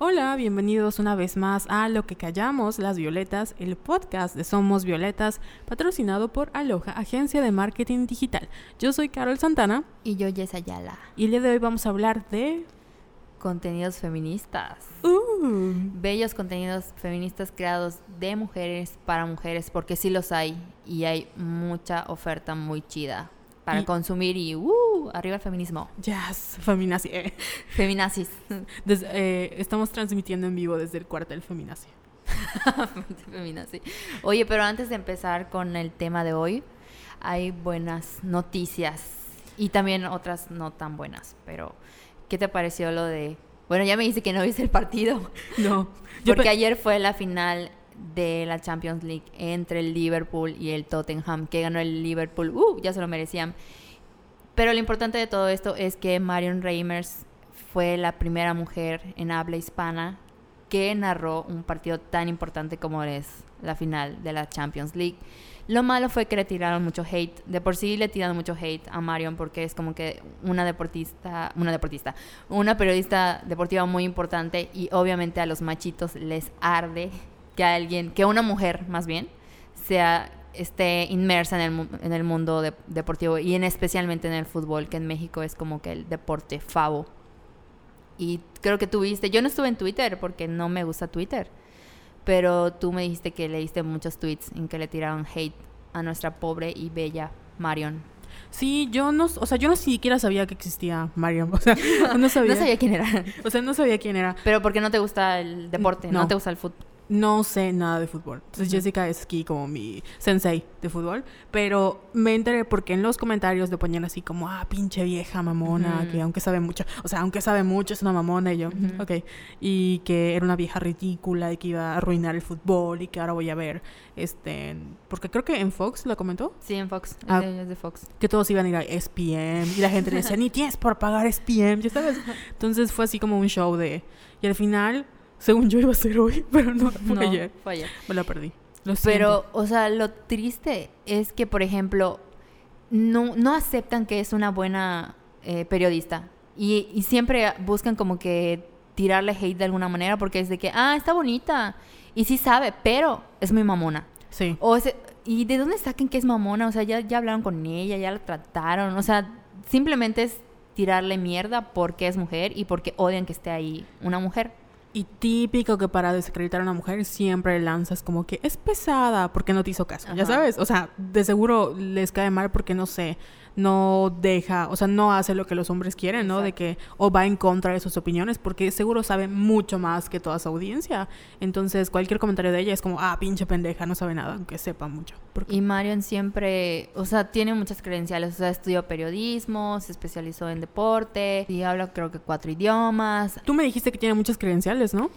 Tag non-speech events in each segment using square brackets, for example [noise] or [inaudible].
Hola, bienvenidos una vez más a Lo que callamos, las violetas, el podcast de Somos Violetas, patrocinado por Aloha, agencia de marketing digital. Yo soy Carol Santana. Y yo, Jess Ayala. Y el día de hoy vamos a hablar de... Contenidos feministas. Uh, Bellos contenidos feministas creados de mujeres para mujeres, porque sí los hay y hay mucha oferta muy chida para Y- consumir y ¡uh! arriba el feminismo. Jazz, feminazi. eh. Feminazis. Des- eh, estamos transmitiendo en vivo desde el cuartel feminazi. [laughs] Feminazi. Oye, pero antes de empezar con el tema de hoy, hay buenas noticias y también otras no tan buenas, pero ¿qué te pareció lo de... Bueno, ya me dice que no viste el partido. No, [laughs] Porque ayer fue la final de la Champions League entre el Liverpool y el Tottenham, que ganó el Liverpool. Uh, ya se lo merecían. Pero lo importante de todo esto es que Marion Reimers fue la primera mujer en habla hispana que narró un partido tan importante como es la final de la Champions League. Lo malo fue que le tiraron mucho hate. De por sí le tiraron mucho hate a Marion porque es como que una deportista, una deportista, una periodista deportiva muy importante y obviamente a los machitos les arde que alguien, que una mujer más bien, sea esté inmersa en el, en el mundo de- deportivo y en especialmente en el fútbol, que en México es como que el deporte favo. Y creo que tú viste, yo no estuve en Twitter porque no me gusta Twitter, pero tú me dijiste que leíste muchos tweets en que le tiraron hate a nuestra pobre y bella Marion. Sí, yo no, o sea, yo no siquiera sabía que existía Mariam, [laughs] o sea, [laughs] no sabía. No sabía quién era, O sea, no sabía quién era. pero porque no te gusta el deporte, no, No. te gusta el fútbol. No sé nada de fútbol. Entonces. Jessica es aquí como mi sensei de fútbol. Pero me enteré porque en los comentarios le ponían así como, ah, pinche vieja mamona, que aunque sabe mucho, o sea, aunque sabe mucho es una mamona y yo, Ujú. ok. Y que era una vieja ridícula y que iba a arruinar el fútbol y que ahora voy a ver, este, porque creo que en Fox lo comentó, Sí, en Fox, Ah. de- es de Fox. que todos iban a ir a SPM y la gente le decía, ni tienes por pagar SPM, ya sabes. [laughs] Entonces fue así como un show de... Y al final, según yo iba a ser hoy, [laughs] pero no, fue No, ayer. fue ayer. Me la perdí. Lo Pero, o sea, lo triste es que, por ejemplo, no, no aceptan que es una buena eh, periodista. Y, y siempre buscan como que tirarle hate de alguna manera porque es de que, ah, está bonita. Y sí sabe, pero es muy mamona. Sí. O ¿Y de dónde saquen que es mamona? O sea, ya, ya hablaron con ella, ya la trataron. O sea, simplemente es tirarle mierda porque es mujer y porque odian que esté ahí una mujer. Y típico que para desacreditar a una mujer siempre lanzas como que es pesada porque no te hizo caso, ya sabes. O sea, de seguro les cae mal porque no sé, no deja, o sea, no hace lo que los hombres quieren, ¿no? De que o va en contra de sus opiniones porque seguro sabe mucho más que toda su audiencia. Entonces, cualquier comentario de ella es como, ah, pinche pendeja, no sabe nada, aunque sepa mucho. Porque Y Marion siempre, o sea, tiene muchas credenciales. O sea, estudió periodismo, se especializó en deporte y habla creo que cuatro idiomas. tú me dijiste que tiene muchas credenciales, ¿no?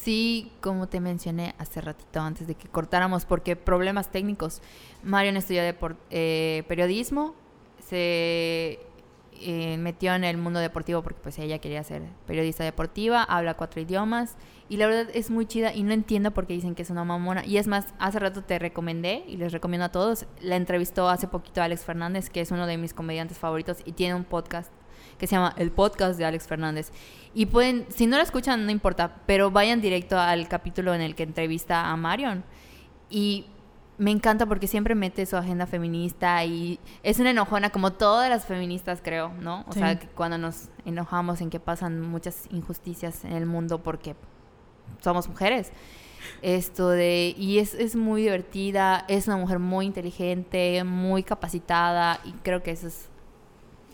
Sí, como te mencioné hace ratito antes de que cortáramos, porque problemas técnicos. Marion estudió eh, periodismo, se eh, metió en el mundo deportivo porque pues ella quería ser periodista deportiva, habla cuatro idiomas y la verdad es muy chida y no entiendo por qué dicen que es una mamona. Y es más, hace rato te recomendé y les recomiendo a todos, la entrevistó hace poquito Alex Fernández, que es uno de mis comediantes favoritos y tiene un podcast que se llama El Podcast de Alex Fernández. Y pueden, si no lo escuchan, no importa, pero vayan directo al capítulo en el que entrevista a Marion. Y me encanta porque siempre mete su agenda feminista y es una enojona como todas las feministas, creo, ¿no? O Sí. sea, que cuando nos enojamos en que pasan muchas injusticias en el mundo porque somos mujeres. Esto de. Y es, es muy divertida, es una mujer muy inteligente, muy capacitada, y creo que eso es.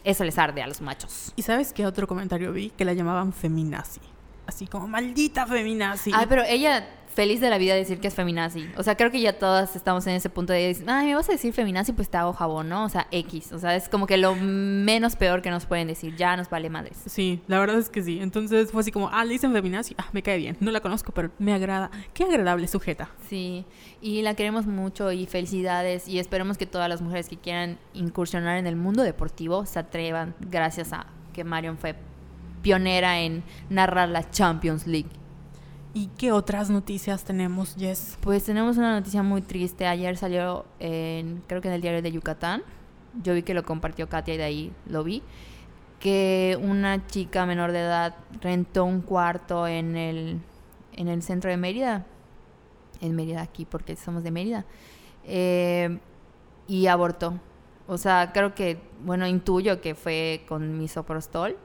Eso les arde a los machos. ¿Y sabes qué otro comentario vi? Que la llamaban feminazi. Así como, maldita feminazi. Ay, pero ella feliz de la vida de decir que es feminazi. O sea, creo que ya todas estamos en ese punto de decir, ay, me vas a decir feminazi, pues te hago jabón, ¿no? O sea, X. O sea, es como que lo menos peor que nos pueden decir. Ya nos vale madres. Sí, la verdad es que sí. Entonces fue así como, ah, le dicen feminazi. Ah, me cae bien. No la conozco, pero me agrada. Qué agradable sujeta. Sí, y la queremos mucho y felicidades y esperemos que todas las mujeres que quieran incursionar en el mundo deportivo se atrevan gracias a que Marion fue pionera en narrar la Champions League. ¿Y qué otras noticias tenemos, Jess? Pues tenemos una noticia muy triste. Ayer salió en, creo que en el diario de Yucatán. Yo vi que lo compartió Katia y de ahí lo vi. que una chica menor de edad rentó un cuarto en el, en el centro de Mérida, en Mérida aquí porque somos de Mérida, eh, y abortó. O sea, creo que, bueno, intuyo que fue con misoprostol.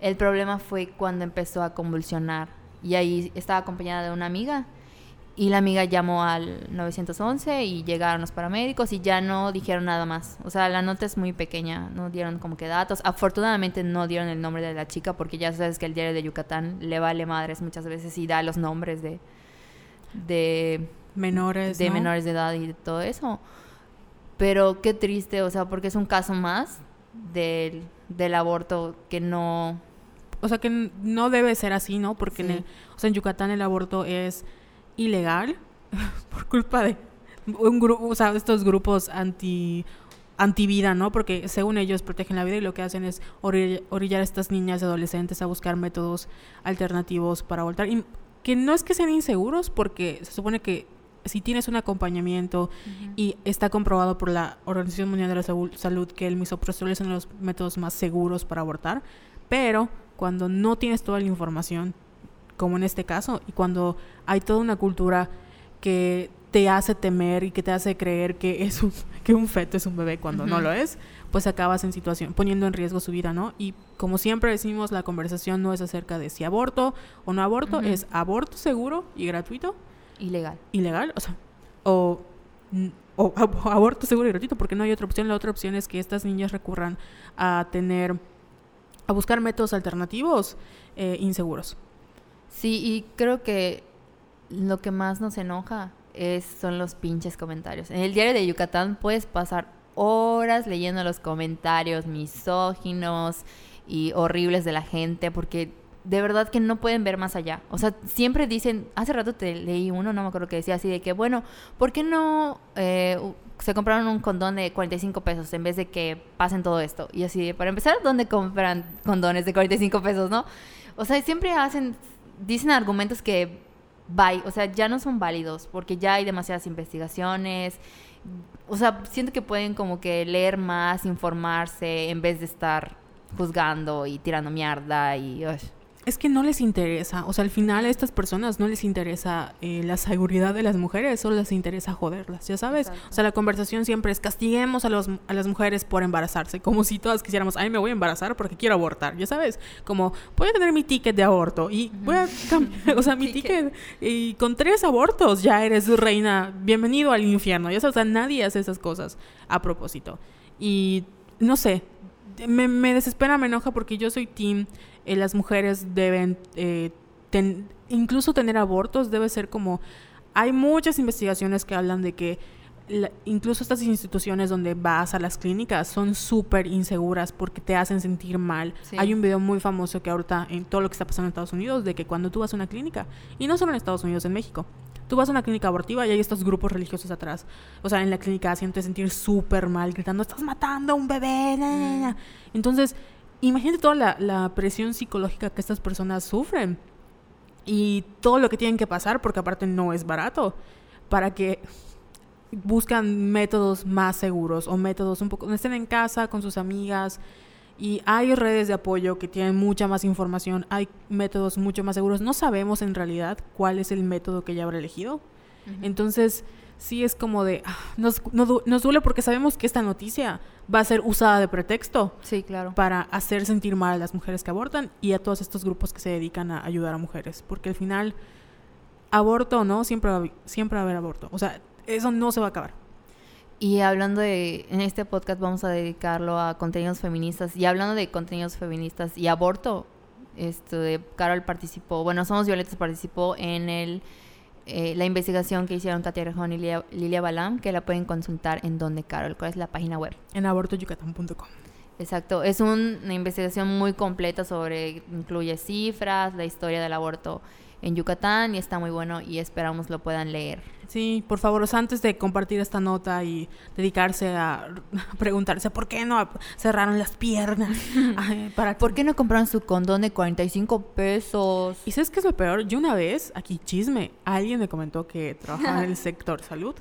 El problema fue cuando empezó a convulsionar y ahí estaba acompañada de una amiga y la amiga llamó al 911 y llegaron los paramédicos y ya no dijeron nada más. O sea, la nota es muy pequeña, no dieron como que datos. Afortunadamente no dieron el nombre de la chica porque ya sabes que el diario de Yucatán le vale madres muchas veces y da los nombres de de menores de menores de edad y de todo eso. Pero qué triste, o sea, porque es un caso más del, del aborto que no o sea que no debe ser así, ¿no? Porque en, o sea, en Yucatán el aborto es ilegal [laughs] por culpa de un grupo, o sea, estos grupos anti antivida, ¿no? Porque según ellos protegen la vida y lo que hacen es orillar a estas niñas y adolescentes a buscar métodos alternativos para abortar. Y que no es que sean inseguros, porque se supone que si tienes un acompañamiento y está comprobado por la Organización Mundial de la Salud que el misoprostol es uno de los métodos más seguros para abortar, pero cuando no tienes toda la información, como en este caso, y cuando hay toda una cultura que te hace temer y que te hace creer que es un, [laughs] que un feto es un bebé cuando no lo es, pues acabas en situación, poniendo en riesgo su vida, ¿no? Y como siempre decimos, la conversación no es acerca de si aborto o no aborto, es aborto seguro y gratuito. Ilegal. Ilegal, o sea, o, [laughs] o, aborto seguro y gratuito, porque no hay otra opción. La otra opción es que estas niñas recurran a tener, a buscar métodos alternativos eh, inseguros. Sí, y creo que lo que más nos enoja es, son los pinches comentarios. En el diario de Yucatán puedes pasar horas leyendo los comentarios misóginos y horribles de la gente porque de verdad que no pueden ver más allá. O sea, siempre dicen, hace rato te leí uno, no me acuerdo que decía así de que, bueno, ¿por qué no eh, se compraron un condón de 45 pesos en vez de que pasen todo esto? Y así, para empezar, ¿dónde compran condones de 45 pesos, no? O sea, siempre hacen dicen argumentos que bye, o sea, ya no son válidos porque ya hay demasiadas investigaciones. O sea, siento que pueden como que leer más, informarse en vez de estar juzgando y tirando mierda y es que no les interesa, o sea, al final a estas personas no les interesa eh, la seguridad de las mujeres, solo les interesa joderlas, ya sabes. O sea, la conversación siempre es castiguemos a, los, a las mujeres por embarazarse, como si todas quisiéramos, ay, me voy a embarazar porque quiero abortar, ya sabes. Como, voy a tener mi ticket de aborto y voy a cambiar, [laughs] [laughs] o sea, mi ticket y con tres abortos ya eres reina, bienvenido al infierno, ya sabes, o sea, nadie hace esas cosas a propósito. Y no sé, me, me desespera, me enoja porque yo soy team eh, las mujeres deben, eh, incluso tener abortos debe ser como, hay muchas investigaciones que hablan de que incluso estas instituciones donde vas a las clínicas son súper inseguras porque te hacen sentir mal. Hay un video muy famoso que ahorita en todo lo que está pasando en Estados Unidos de que cuando tú vas a una clínica, y no solo en Estados Unidos, en México, tú vas a una clínica abortiva y hay estos grupos religiosos atrás. O sea, en la clínica haciéndote sentir súper mal, gritando, estás matando a un bebé. Mm. Entonces, imagínate toda la, presión psicológica que estas personas sufren y todo lo que tienen que pasar, porque aparte no es barato, para que buscan métodos más seguros o métodos un poco, estén en casa con sus amigas y hay redes de apoyo que tienen mucha más información, hay métodos mucho más seguros. No sabemos en realidad cuál es el método que ella habrá elegido. Entonces, sí es como de, ah, nos, nos, duele porque sabemos que esta noticia va a ser usada de pretexto. Sí, claro. Para hacer sentir mal a las mujeres que abortan y a todos estos grupos que se dedican a ayudar a mujeres. Porque al final, aborto o no, siempre va, siempre va a haber aborto. O sea, eso no se va a acabar. Y hablando de, en este podcast vamos a dedicarlo a contenidos feministas. Y hablando de contenidos feministas y aborto, esto de Carol participó, bueno, Somos Violetas participó en el eh, la investigación que hicieron Katia Rejón y Lilia, Balam, que la pueden consultar en donde Carol, cuál es la página web. En abortoyucatán.com. Exacto, es una investigación muy completa sobre, incluye cifras, la historia del aborto en Yucatán y está muy bueno y esperamos lo puedan leer. Sí, por favor, antes de compartir esta nota y dedicarse a [laughs] preguntarse por qué no cerraron las piernas, [laughs] para ¿por qué no compraron su condón de 45 pesos? ¿Y sabes qué es lo peor? Yo una vez, aquí chisme, alguien me comentó que trabajaba en el sector salud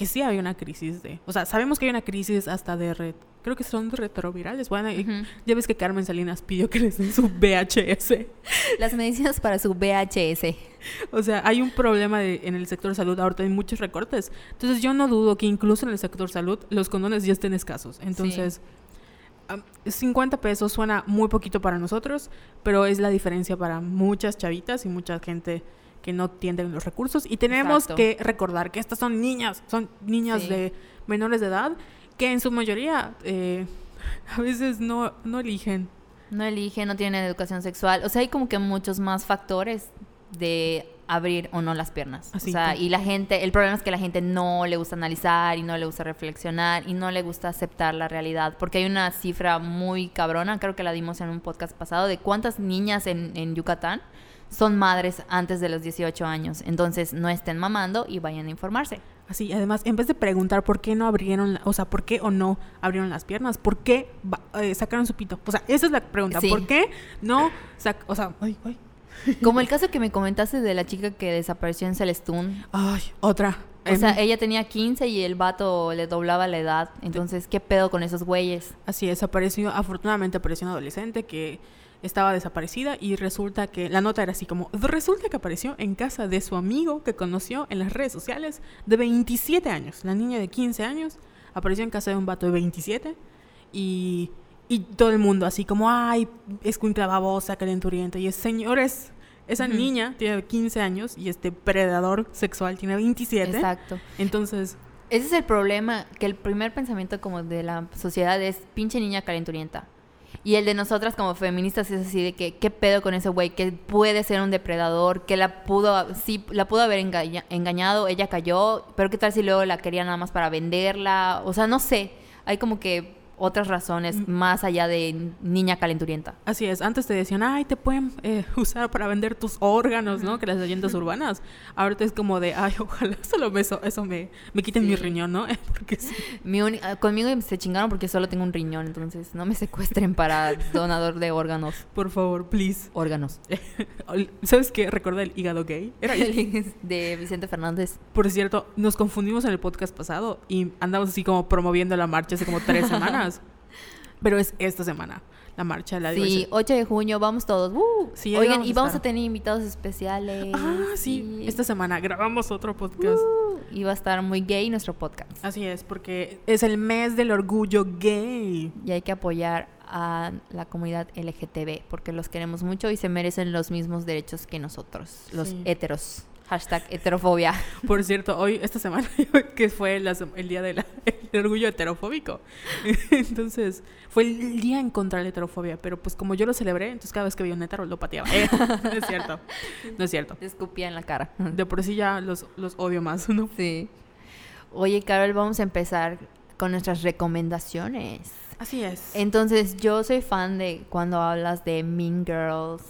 que sí hay una crisis de, o sea, sabemos que hay una crisis hasta de red, creo que son retrovirales. Bueno, Ujú. ya ves que Carmen Salinas pidió que les den su VHS. Las medicinas para su VHS. O sea, hay un problema de- en el sector salud, ahorita hay muchos recortes. Entonces yo no dudo que incluso en el sector salud los condones ya estén escasos. Entonces, am, 50 pesos suena muy poquito para nosotros, pero es la diferencia para muchas chavitas y mucha gente que no tienen los recursos. Y tenemos Exacto. que recordar que estas son niñas, son niñas Sí. de menores de edad que en su mayoría eh, [laughs] a veces no, no eligen. No eligen, no tienen educación sexual. O sea, hay como que muchos más factores de abrir o no las piernas. Así o sea, que- y la gente, el problema es que la gente no le gusta analizar y no le gusta reflexionar y no le gusta aceptar la realidad. Porque hay una cifra muy cabrona, creo que la dimos en un podcast pasado, de cuántas niñas en, en Yucatán son madres antes de los 18 años. Entonces, no estén mamando y vayan a informarse. Así, además, en vez de preguntar por qué no abrieron, la- o sea, por qué o no abrieron las piernas, por qué eh, sacaron su pito. O sea, esa es la pregunta. Sí. ¿Por qué no o sea, ay, ay, [laughs] Como el caso que me comentaste de la chica que desapareció en Celestún. ay, otra. O sea, Em, ella tenía 15 y el vato le doblaba la edad. Entonces, ¿qué pedo con esos güeyes? Así es, apareció, afortunadamente apareció una adolescente que estaba desaparecida y resulta que, la nota era así como, resulta que apareció en casa de su amigo que conoció en las redes sociales de 27 años. La niña de 15 años apareció en casa de un vato de 27 y, y todo el mundo así como, ay, es cuincla babosa, calenturienta. Y es, señores, esa niña tiene 15 años y este predador sexual tiene 27. Exacto. Entonces, Ese es el problema, que el primer pensamiento como de la sociedad es pinche niña calenturienta. Y el de nosotras como feministas es así de que qué pedo con ese güey, que puede ser un depredador, que la pudo, sí, la pudo haber engaña- engañado, ella cayó, pero qué tal si luego la quería nada más para venderla, o sea, no sé, hay como que otras razones Mm. más allá de niña calenturienta. Así es, antes te decían, ay, te pueden eh, [laughs] usar para vender tus órganos, ¿no? Que las leyendas urbanas. Ahorita es como de, ay, ojalá [laughs] solo me- eso, eso me, me quiten mi Sí. riñón, ¿no? [laughs] Porque sí. Mi ah, conmigo se chingaron porque solo tengo un riñón, entonces no me secuestren para donador de órganos. Por favor, please. Órganos. ¿Sabes qué? Recuerda el hígado gay. Era de Vicente Fernández. Por cierto, nos confundimos en el podcast pasado y andamos así como promoviendo la marcha hace como tres semanas. Pero es esta semana, la marcha de la Sí, diversidad. 8 de junio, vamos todos. ¡Uh! Sí, Oigan, vamos y vamos a tener invitados especiales. Ah, sí, esta semana grabamos otro podcast. Uh, y va a estar muy gay nuestro podcast. Así es, porque es el mes del orgullo gay. Y hay que apoyar a la comunidad LGTB porque los queremos mucho y se merecen los mismos derechos que nosotros, los Sí. heteros. Hashtag heterofobia. Por cierto, hoy, esta semana, [laughs] que fue la el día del [laughs] orgullo heterofóbico. [laughs] Entonces, fue el día en contra de la heterofobia. Pero pues como yo lo celebré, entonces cada vez que veía un hetero lo pateaba. Eh, no es cierto. No es cierto. Te escupía en la cara. De por sí ya los, los odio más, ¿no? Sí. Oye, Carol, vamos a empezar con nuestras recomendaciones. Así es. Entonces, yo soy fan de cuando hablas de Mean Girls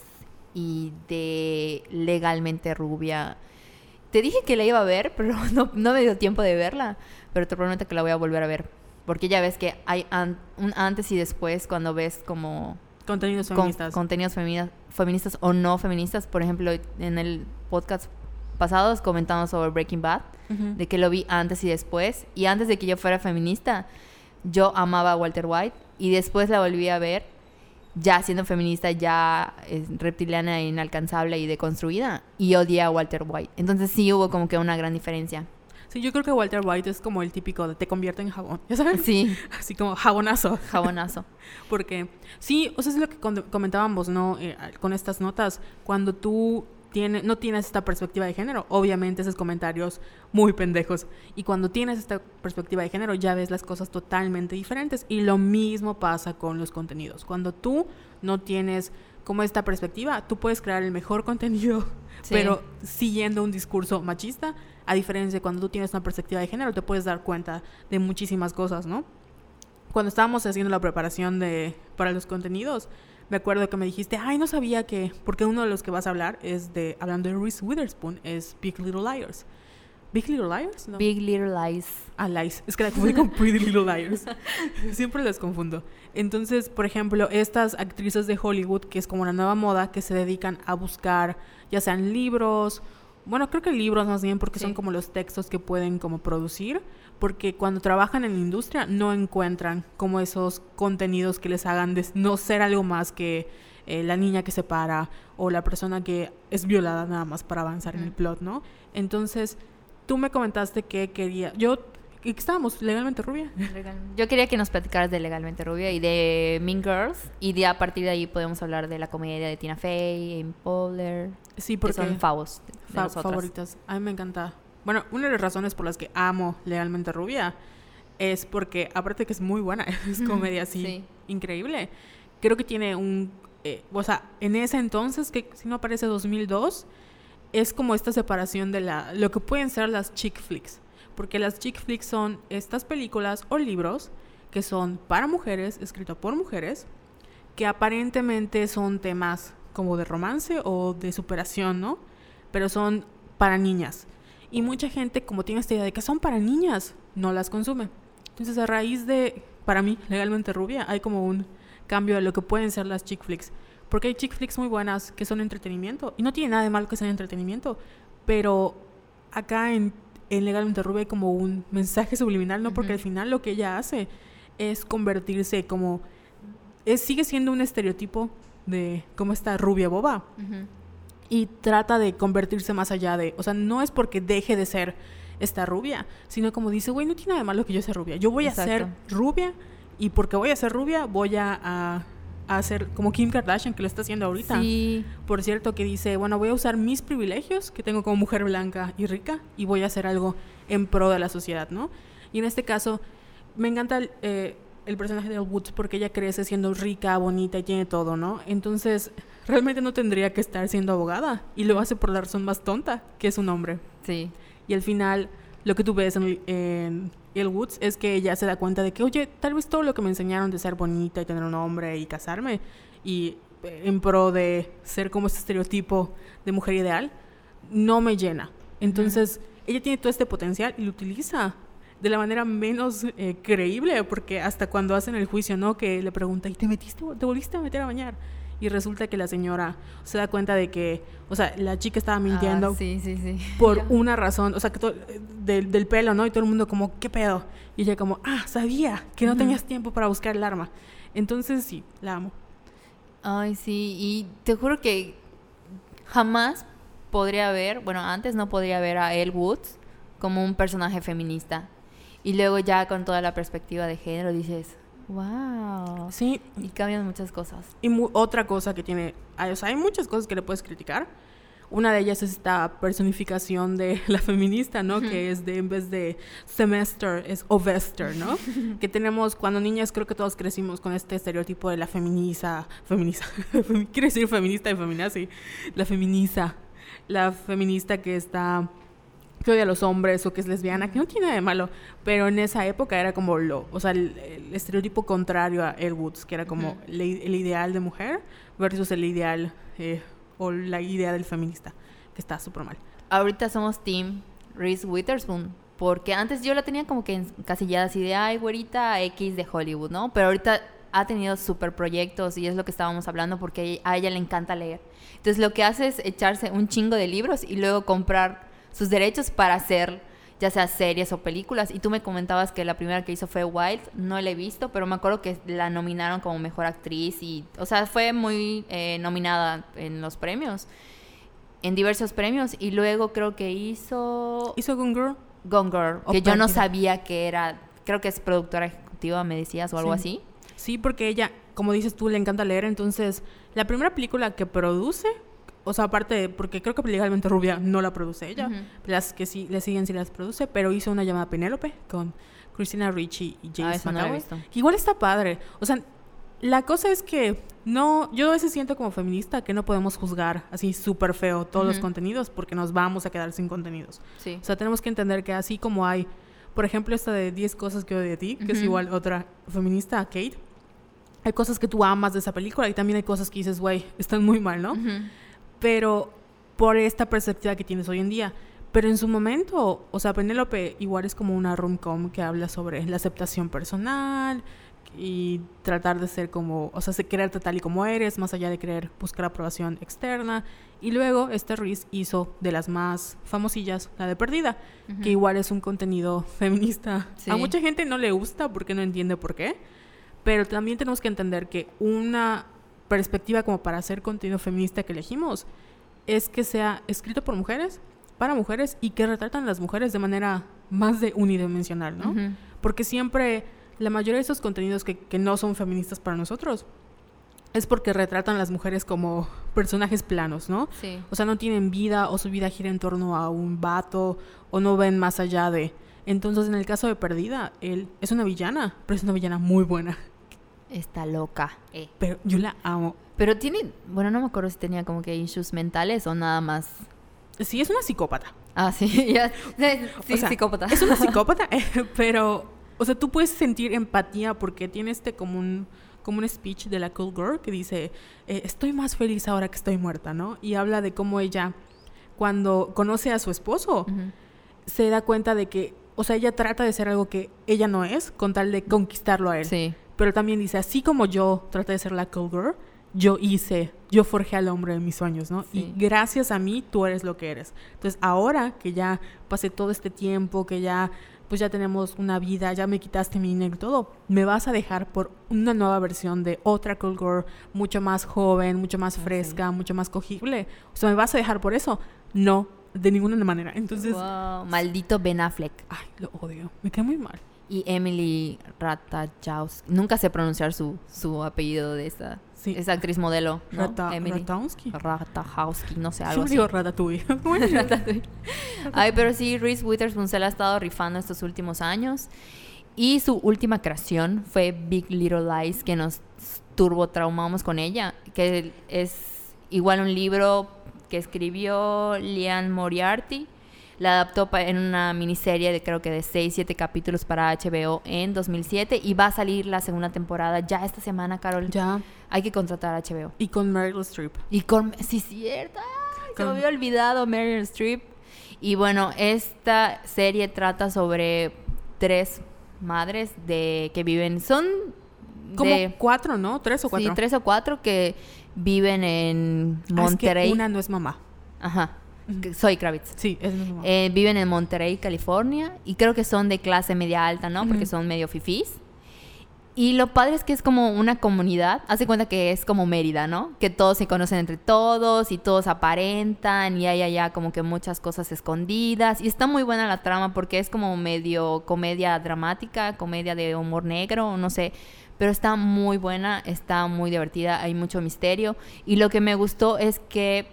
y de Legalmente Rubia. Te dije que la iba a ver, [laughs] pero no, no me dio tiempo de verla. Pero te prometo que la voy a volver a ver. Porque ya ves que hay an- un antes y después cuando ves como Contenidos con- feministas. contenidos femina- feministas o no feministas. Por ejemplo, en el podcast pasado comentamos sobre Breaking Bad Ujú. de que lo vi antes y después. Y antes de que yo fuera feminista, yo amaba a Walter White. Y después la volví a ver, ya siendo feminista, ya reptiliana e inalcanzable y deconstruida. Y odié a Walter White. Entonces sí hubo como que una gran diferencia. Sí, yo creo que Walter White es como el típico de te convierte en jabón. ¿Ya sabes? Sí, [laughs] Así como jabonazo. jabonazo. [laughs] Porque sí, o sea, es lo que comentábamos, ¿no? Eh, con estas notas, cuando tú tiene, no tienes esta perspectiva de género, obviamente esos comentarios muy pendejos. Y cuando tienes esta perspectiva de género, ya ves las cosas totalmente diferentes. Y lo mismo pasa con los contenidos. Cuando tú no tienes como esta perspectiva, tú puedes crear el mejor [laughs] contenido, Sí. pero siguiendo un discurso machista. A diferencia de cuando tú tienes una perspectiva de género, te puedes dar cuenta de muchísimas cosas, ¿no? cuando estábamos haciendo la preparación de para los contenidos, me acuerdo que me dijiste, ay, no sabía que, porque uno de los que vas a hablar es de, hablando de Reese Witherspoon, es Big Little Liars. ¿Big Little Liars? No. Big Little Lies. Ah, Lies. Es que la confundí con Pretty Little Liars. [laughs] Siempre las confundo. Entonces, por ejemplo, estas actrices de Hollywood, que es como una nueva moda, que se dedican a buscar ya sean libros bueno, creo que libros más bien porque Sí. son como los textos que pueden como producir, porque cuando trabajan en la industria no encuentran como esos contenidos que les hagan des- no ser algo más que eh, la niña que se para o la persona que es violada nada más para avanzar en el plot, ¿no? Entonces, tú me comentaste que quería, yo, y que estábamos legalmente rubia. Legal- Yo quería que nos platicaras de Legalmente Rubia y de Mean Girls. Y de a partir de ahí podemos hablar de la comedia de Tina Fey, Amy Poehler, Sí, que porque son favos de fa- nosotras. favoritas. A mí me encanta. Bueno, una de las razones por las que amo Legalmente Rubia es porque, aparte de que es muy buena, [laughs] es comedia así Sí. increíble. Creo que tiene un. eh, o sea, en ese entonces, que si no aparece 2002, es como esta separación de la lo que pueden ser las chick flicks. Porque las chick flicks son estas películas o libros que son para mujeres, escritos por mujeres, que aparentemente son temas como de romance o de superación, ¿no? Pero son para niñas. Y mucha gente, como tiene esta idea de que son para niñas, no las consume. Entonces, a raíz de, para mí, legalmente rubia, hay como un cambio de lo que pueden ser las chick flicks. Porque hay chick flicks muy buenas que son entretenimiento. Y no tiene nada de malo que sean entretenimiento. Pero acá en, en Legalmente Rubia hay como un mensaje subliminal, ¿no? Porque al final lo que ella hace es convertirse como... Es, sigue siendo un estereotipo de como esta rubia boba Ujú. Y trata de convertirse más allá de, o sea, no es porque deje de ser esta rubia, sino como dice, güey, no tiene nada de malo que yo sea rubia, yo voy a ser rubia y porque voy a ser rubia voy a, a, a hacer como Kim Kardashian que lo está haciendo ahorita. Sí, Por cierto, que dice, bueno, voy a usar mis privilegios que tengo como mujer blanca y rica y voy a hacer algo en pro de la sociedad, ¿no? Y en este caso, me encanta el, eh, el personaje de Woods porque ella crece siendo rica, bonita y tiene todo, ¿no? Entonces, realmente no tendría que estar siendo abogada y lo hace por la razón más tonta, que es un hombre. sí. Y al final, lo que tú ves en, en Elle Woods es que ella se da cuenta de que, oye, tal vez todo lo que me enseñaron de ser bonita y tener un hombre y casarme y eh, en pro de ser como este estereotipo de mujer ideal, no me llena. Entonces, ella tiene todo este potencial y lo utiliza de la manera menos eh, creíble, porque hasta cuando hacen el juicio, ¿no? Que le pregunta, ¿y te metiste, te volviste a meter a bañar? Y resulta que la señora se da cuenta de que, o sea, la chica estaba mintiendo Ah, sí, sí, sí. [laughs] por una razón, o sea, que todo, del, del pelo, ¿no? Y todo el mundo como, ¿qué pedo? Y ella como, ah, sabía que no tenías tiempo para buscar el arma. Entonces sí, la amo. Ay, sí, y te juro que jamás podría ver, bueno, antes no podría ver a Elle Woods como un personaje feminista. Y luego ya con toda la perspectiva de género dices, wow. Sí, Y cambian muchas cosas. y mu- otra cosa que tiene, hay- o sea, hay muchas cosas que le puedes criticar. Una de ellas es esta personificación de [laughs] la feminista, ¿no? Que es de, en vez de semester, es ovester, ¿no? [laughs] que tenemos, cuando niñas creo que todos crecimos con este estereotipo de la feminiza, feminiza, [laughs] quiero decir feminista y feminazi, la feminiza, la feminista que está, que odia a los hombres o que es lesbiana, que no tiene nada de malo, pero en esa época era como lo, o sea, el, el estereotipo contrario a Elle Woods, que era como le- el ideal de mujer versus el ideal eh, o la idea del feminista, que está súper mal. Ahorita somos Team Reese Witherspoon. Porque antes yo la tenía como que encasillada así de, ay, güerita X de Hollywood, ¿no? Pero ahorita ha tenido super proyectos y es lo que estábamos hablando porque a ella le encanta leer. Entonces lo que hace es echarse un chingo de libros y luego comprar sus derechos para hacer ya sea series o películas. Y tú me comentabas que la primera que hizo fue Wild, no la he visto, pero me acuerdo que la nominaron como mejor actriz y, o sea, fue muy eh, nominada en los premios, en diversos premios. Y luego creo que hizo ¿Hizo Gone Girl? Gone Girl, O que yo no sabía que era, creo que es productora ejecutiva, me decías, o algo Sí. así. Sí, porque ella, como dices tú, le encanta leer. Entonces, la primera película que produce, o sea, aparte, de- porque creo que legalmente Rubia no la produce ella, las que sí le siguen sí las produce, pero hizo una llamada Penélope con Christina Ricci y James Ah, no igual está padre. O sea, la cosa es que no, yo a veces siento como feminista que no podemos juzgar así súper feo todos los contenidos porque nos vamos a quedar sin contenidos. Sí. O sea, tenemos que entender que así como hay, por ejemplo, esta de 10 cosas que odio de ti, que es igual otra feminista, Kate, hay cosas que tú amas de esa película y también hay cosas que dices, güey, están muy mal, ¿no? Pero por esta perspectiva que tienes hoy en día. Pero en su momento, o sea, Penélope igual es como una rom-com que habla sobre la aceptación personal, y tratar de ser como, o sea, quererte tal y como eres, más allá de querer buscar aprobación externa. Y luego este Ruiz hizo de las más famosillas, la de Perdida, que igual es un contenido [laughs] feminista. A mucha gente no le gusta porque no entiende por qué, pero también tenemos que entender que una perspectiva como para hacer contenido feminista que elegimos es que sea escrito por mujeres, para mujeres y que retratan a las mujeres de manera más de unidimensional, ¿no? Porque siempre la mayoría de esos contenidos que, que no son feministas para nosotros es porque retratan a las mujeres como personajes planos, ¿no? Sí. O sea, no tienen vida o su vida gira en torno a un vato o no ven más allá de... Entonces, en el caso de Perdida, él es una villana, pero es una villana muy buena. Está loca. Eh. Pero yo la amo. Pero tiene, bueno, no me acuerdo si tenía como que issues mentales o nada más. Sí, es una psicópata. Ah, sí, [laughs] ya. Sí, psicópata. Es una [laughs] psicópata, eh, pero, o sea, tú puedes sentir empatía porque tiene este como un como un speech de la Cool Girl que dice, eh, estoy más feliz ahora que estoy muerta, ¿no? Y habla de cómo ella, cuando conoce a su esposo, se da cuenta de que, o sea, ella trata de ser algo que ella no es, con tal de conquistarlo a él. Sí. Pero también dice, así como yo traté de ser la Cool Girl, yo hice, yo forjé al hombre de mis sueños, ¿no? Y gracias a mí tú eres lo que eres. Entonces, ahora que ya pasé todo este tiempo, que ya pues ya tenemos una vida, ya me quitaste mi dinero y todo, me vas a dejar por una nueva versión de otra Cold Girl, mucho más joven, mucho más ah, fresca, mucho más cogible. O sea, ¿me vas a dejar por eso? No, de ninguna manera. Entonces... Maldito Ben Affleck. Ay, lo odio. Me cae muy mal. Y Emily Ratajkowski. Nunca sé pronunciar su, su apellido de esa Sí. Es actriz modelo, ¿no? Rata, Emily. no sé, algo Yo así. digo [laughs] Ratatouille. Ay, pero sí, Reese Witherspoon se la ha estado rifando estos últimos años. Y su última creación fue Big Little Lies, que nos turbo traumamos con ella, que es igual un libro que escribió Lian Moriarty la adaptó en una miniserie de creo que de 6, 7 capítulos para HBO en 2007 y va a salir la segunda temporada ya esta semana, Carol. Ya. Hay que contratar a HBO. Y con Meryl Streep. Y con... Sí, cierto. Se me había olvidado Meryl Streep. Y bueno, esta serie trata sobre tres madres de que viven... Son... Como cuatro, ¿no? Tres o cuatro. Sí, tres o cuatro que viven en Monterrey. Ah, es que una no es mamá. Ajá. Soy Kravitz. Sí, es eh, Viven en Monterrey, California. Y creo que son de clase media alta, ¿no? Porque son medio fifís. Y lo padre es que es como una comunidad. Hace cuenta que es como Mérida, ¿no? Que todos se conocen entre todos y todos aparentan y hay allá como que muchas cosas escondidas. Y está muy buena la trama porque es como medio comedia dramática, comedia de humor negro, no sé. Pero está muy buena, está muy divertida, hay mucho misterio. Y lo que me gustó es que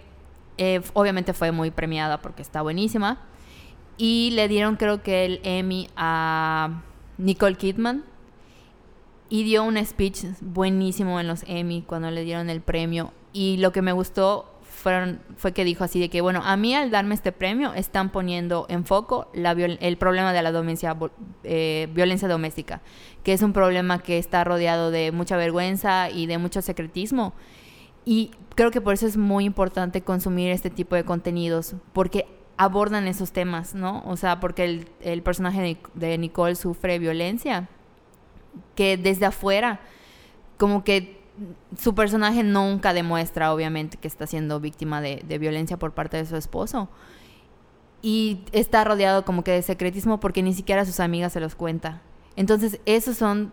eh, obviamente fue muy premiada porque está buenísima. Y le dieron creo que el Emmy a Nicole Kidman. Y dio un speech buenísimo en los Emmy cuando le dieron el premio. Y lo que me gustó fueron, fue que dijo así de que, bueno, a mí al darme este premio están poniendo en foco la el problema de la eh, violencia doméstica, que es un problema que está rodeado de mucha vergüenza y de mucho secretismo. Y creo que por eso es muy importante consumir este tipo de contenidos, porque abordan esos temas, ¿no? O sea, porque el, personaje de Nicole sufre violencia, que desde afuera, como que su personaje nunca demuestra, obviamente, que está siendo víctima de, de violencia por parte de su esposo. Y está rodeado como que de secretismo porque ni siquiera sus amigas se los cuenta. Entonces, esos son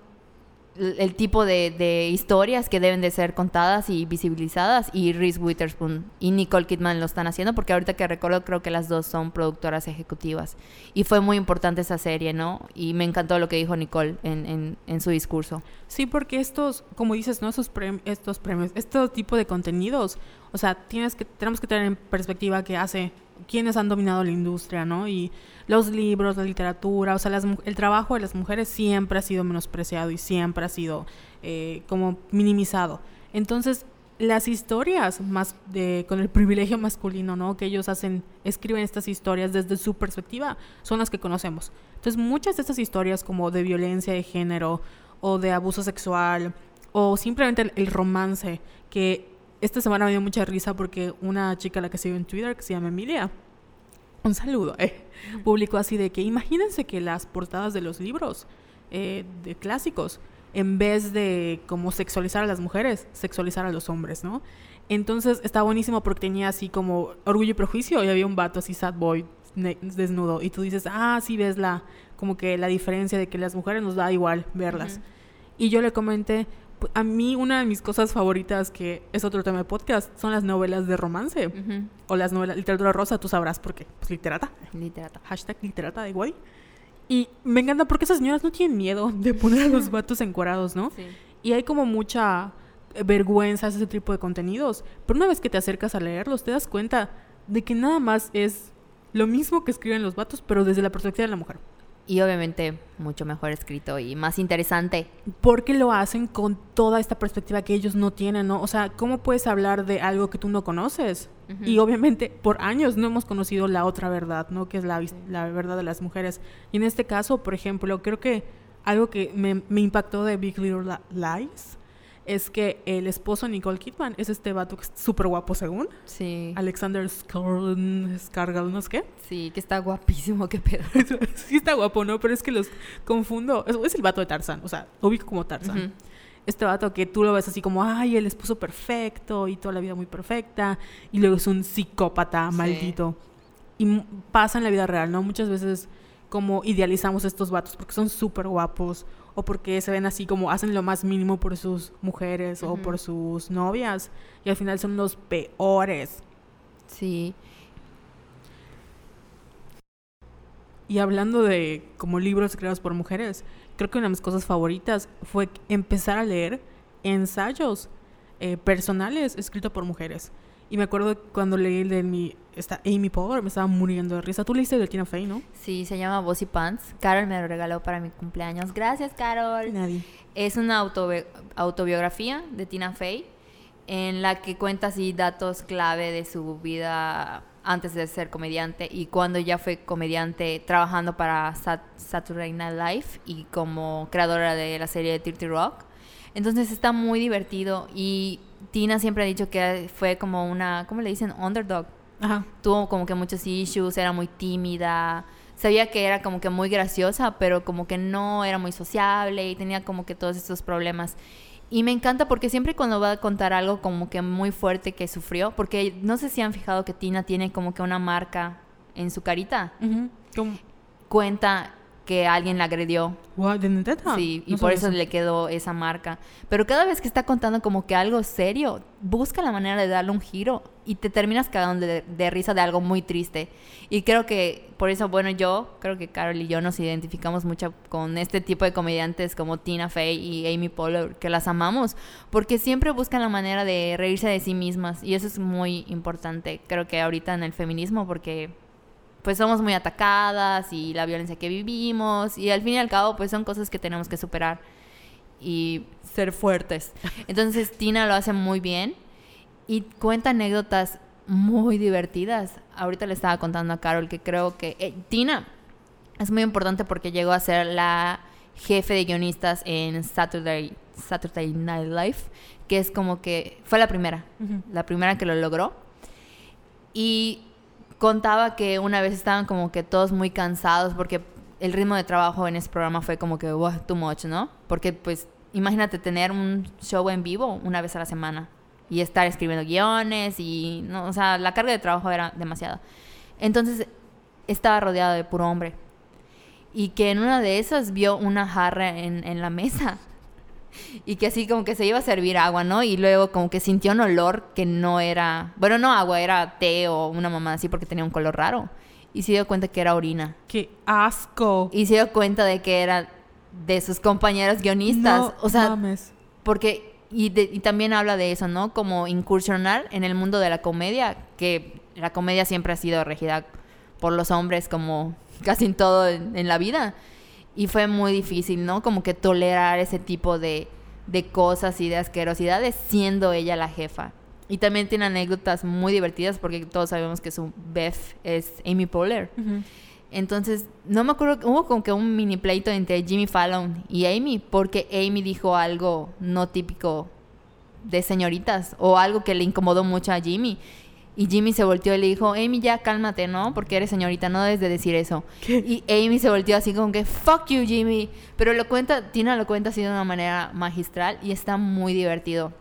el tipo de, historias que deben de ser contadas y visibilizadas y Reese Witherspoon y Nicole Kidman lo están haciendo porque ahorita que recuerdo creo que las dos son productoras ejecutivas y fue muy importante esa serie, ¿no? Y me encantó lo que dijo Nicole en, en, su discurso. Sí, porque estos, como dices, ¿no? Esos estos premios, este tipo de contenidos, o sea, tienes que, tenemos que tener en perspectiva que hace quienes han dominado la industria, ¿no? Y los libros, la literatura, o sea, el trabajo de las mujeres siempre ha sido menospreciado y siempre ha sido eh, como minimizado. Entonces, las historias más de, con el privilegio masculino, ¿no? Que ellos hacen, escriben estas historias desde su perspectiva, son las que conocemos. Entonces, muchas de estas historias como de violencia de género o de abuso sexual o simplemente el romance que esta semana me dio mucha risa porque una chica a la que sigo en Twitter, que se llama Emilia, un saludo, eh, publicó así de que imagínense que las portadas de los libros eh, de clásicos en vez de como sexualizar a las mujeres, sexualizar a los hombres, ¿no? Entonces está buenísimo porque tenía así como orgullo y prejuicio y había un vato así sad boy desnudo y tú dices, ah, sí ves la como que la diferencia de que las mujeres nos da igual verlas. Y yo le comenté, a mí una de mis cosas favoritas, que es otro tema de podcast, son las novelas de romance. O las novelas, literatura rosa, tú sabrás por qué. Pues literata. Literata. Hashtag literata de guay. Y me encanta porque esas señoras no tienen miedo de poner a los [laughs] vatos encuadrados, ¿no? Sí. Y hay como mucha vergüenza ese tipo de contenidos. Pero una vez que te acercas a leerlos, te das cuenta de que nada más es lo mismo que escriben los vatos, pero desde la perspectiva de la mujer. Y obviamente mucho mejor escrito y más interesante. Porque lo hacen con toda esta perspectiva que ellos no tienen, ¿no? O sea, ¿cómo puedes hablar de algo que tú no conoces? Y obviamente por años no hemos conocido la otra verdad, ¿no? Que es la, la verdad de las mujeres. Y en este caso, por ejemplo, creo que algo que me, me impactó de Big Little Lies es que el esposo de Nicole Kidman es este vato que es súper guapo según. Sí. Alexander Skargal, no sé qué. Sí, que está guapísimo, qué pedo. [laughs] sí está guapo, ¿no? Pero es que los confundo. Es, el vato de Tarzan, o sea, ubico como Tarzan. Este vato que tú lo ves así como, ay, el esposo perfecto y toda la vida muy perfecta. Y luego es un psicópata maldito. Y pasa en la vida real, ¿no? Muchas veces como idealizamos estos vatos porque son súper guapos o porque se ven así como hacen lo más mínimo por sus mujeres o por sus novias y al final son los peores. Sí. Y hablando de como libros creados por mujeres, creo que una de mis cosas favoritas fue empezar a leer ensayos eh, personales escritos por mujeres. Y me acuerdo cuando leí el de mi, esta Amy Poehler, me estaba muriendo de risa. Tú leíste de Tina Fey, ¿no? Sí, se llama Bossy Pants. Carol me lo regaló para mi cumpleaños. Gracias, Carol. Nadie. Es una autobiografía de Tina Fey en la que cuenta así datos clave de su vida antes de ser comediante y cuando ya fue comediante trabajando para Saturday Night Live y como creadora de la serie de Dirty Rock. Entonces está muy divertido y Tina siempre ha dicho que fue como una, ¿cómo le dicen? Underdog. Ajá. Tuvo como que muchos issues, era muy tímida. Sabía que era como que muy graciosa, pero como que no era muy sociable y tenía como que todos estos problemas. Y me encanta porque siempre cuando va a contar algo como que muy fuerte que sufrió, porque no sé si han fijado que Tina tiene como que una marca en su carita. Cuenta que alguien la agredió. ¿De Sí, y por eso, le quedó esa marca. Pero cada vez que está contando como que algo serio, busca la manera de darle un giro y te terminas cagando de, risa de algo muy triste. Y creo que por eso, bueno, yo creo que Carol y yo nos identificamos mucho con este tipo de comediantes como Tina Fey y Amy Poehler, que las amamos, porque siempre buscan la manera de reírse de sí mismas y eso es muy importante, creo que ahorita en el feminismo, porque pues somos muy atacadas y la violencia que vivimos y al fin y al cabo pues son cosas que tenemos que superar y ser fuertes. [laughs] Entonces Tina lo hace muy bien y cuenta anécdotas muy divertidas. Ahorita le estaba contando a Carol que creo que eh, Tina es muy importante porque llegó a ser la jefe de guionistas en Saturday, Saturday Night Live, que es como que fue la primera, la primera que lo logró. Y contaba que una vez estaban como que todos muy cansados porque el ritmo de trabajo en ese programa fue como que, wow, too much, ¿no? Porque pues imagínate tener un show en vivo una vez a la semana y estar escribiendo guiones y, no, o sea, la carga de trabajo era demasiada. Entonces estaba rodeado de puro hombre. Y que en una de esas vio una jarra en, en la mesa [laughs] y que así como que se iba a servir agua, ¿no? Y luego como que sintió un olor que no era, bueno, no agua, era té o una mamá así porque tenía un color raro. Y se dio cuenta que era orina. ¡Qué asco! Y se dio cuenta de que era de sus compañeros guionistas. o sea, porque... Y, y también habla de eso, ¿no? Como incursionar en el mundo de la comedia, que la comedia siempre ha sido regida por los hombres como [laughs] casi en todo en la vida. Y fue muy difícil, ¿no? Como que tolerar ese tipo de, cosas y de asquerosidades siendo ella la jefa. Y también tiene anécdotas muy divertidas porque todos sabemos que su Beth es Amy Poehler. Entonces, no me acuerdo, hubo como que un mini pleito entre Jimmy Fallon y Amy porque Amy dijo algo no típico de señoritas o algo que le incomodó mucho a Jimmy. Y Jimmy se volteó y le dijo, Amy, ya cálmate, ¿no? Porque eres señorita, no debes de decir eso. Y Amy se volteó así como que, fuck you, Jimmy. Pero lo cuenta, Tina lo cuenta así de una manera magistral y está muy divertido.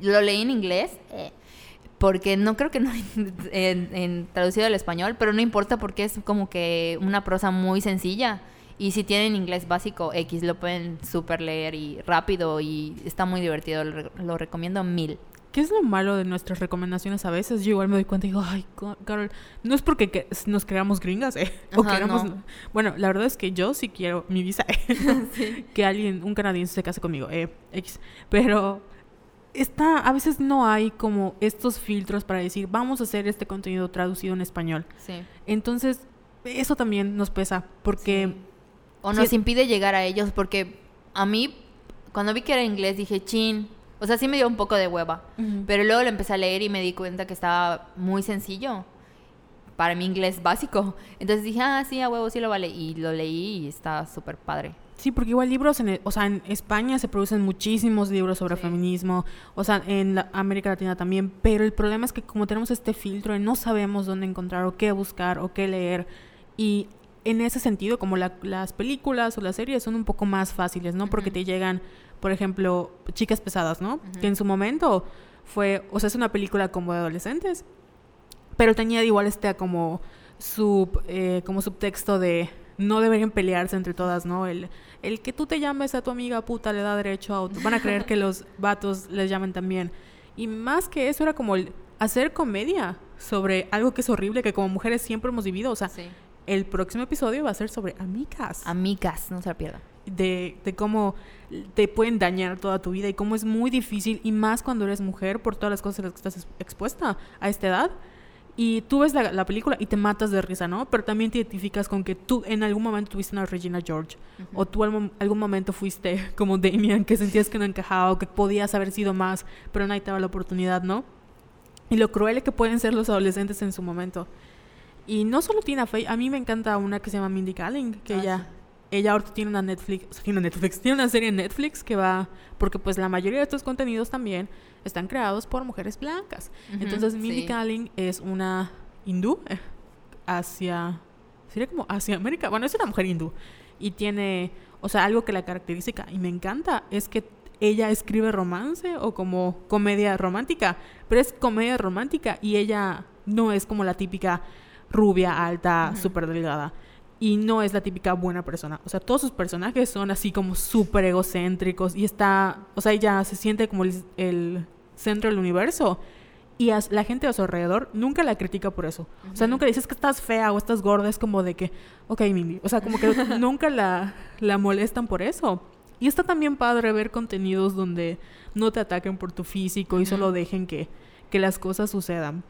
Lo leí en inglés, eh, porque no creo que [laughs] no en, en traducido al español, pero no importa porque es como que una prosa muy sencilla. Y si tienen inglés básico X, lo pueden super leer y rápido y está muy divertido. Lo, lo recomiendo mil. ¿Qué es lo malo de nuestras recomendaciones a veces? Yo igual me doy cuenta y digo, ay, Carol, no es porque que nos creamos gringas, ¿eh? [laughs] o Ajá, queramos... no. Bueno, la verdad es que yo sí quiero mi visa, ¿eh? [laughs] [laughs] que alguien, un canadiense se case conmigo, eh, X. Pero está, a veces no hay como estos filtros para decir, vamos a hacer este contenido traducido en español. Sí. Entonces, eso también nos pesa, porque... Sí. O nos impide llegar a ellos porque a mí, cuando vi que era inglés, dije, chin. O sea, sí me dio un poco de hueva. Pero luego lo empecé a leer y me di cuenta que estaba muy sencillo para mi inglés básico. Entonces dije, ah, sí, a huevo, sí lo vale. Y lo leí y está súper padre. Sí, porque igual libros, en, o sea, en España se producen muchísimos libros sobre Sí. feminismo, o sea, en la- América Latina también, pero el problema es que como tenemos este filtro y no sabemos dónde encontrar o qué buscar o qué leer, y en ese sentido, como la- las películas o las series son un poco más fáciles, ¿no? Porque te llegan, por ejemplo, Chicas Pesadas, ¿no? Que en su momento fue, o sea, es una película como de adolescentes, pero tenía igual este como sub eh, como subtexto de no deberían pelearse entre todas, ¿no? El, el que tú te llames a tu amiga puta le da derecho a otro. Van a creer que los vatos les llamen también. Y más que eso era como el hacer comedia sobre algo que es horrible que como mujeres siempre hemos vivido. O sea, Sí. el próximo episodio va a ser sobre amigas. Amigas, no se la pierdan. De, de cómo te pueden dañar toda tu vida y cómo es muy difícil y más cuando eres mujer por todas las cosas a las que estás ex- expuesta a esta edad. Y tú ves la, la película y te matas de risa, ¿no? Pero también te identificas con que tú en algún momento tuviste una Regina George o tú en algún momento fuiste [laughs] como Damien, que sentías que no encajaba o que podías haber sido más, pero nadie te daba la oportunidad, ¿no? Y lo cruel que pueden ser los adolescentes en su momento. Y no solo Tina Fey, a mí me encanta una que se llama Mindy Kaling, que Ah, ella, sí. Ella ahorita tiene una Netflix, o sea, tiene una Netflix, tiene una serie en Netflix que va, porque pues la mayoría de estos contenidos también están creados por mujeres blancas. Entonces Mindy sí. Kaling es una hindú eh, hacia, sería como hacia América, bueno, es una mujer hindú y tiene, o sea, algo que la caracteriza y me encanta es que ella escribe romance o como comedia romántica, pero es comedia romántica y ella no es como la típica rubia, alta, Ujú. súper delgada. Y no es la típica buena persona. O sea, todos sus personajes son así como súper egocéntricos. Y está, o sea, ella se siente como el, el centro del universo. Y a la gente a su alrededor nunca la critica por eso. O sea, nunca dices que estás fea o estás gorda. Es como de que, ok, Mindy. O sea, como que [laughs] nunca la, la molestan por eso. Y está también padre ver contenidos donde no te ataquen por tu físico y solo dejen que, que las cosas sucedan.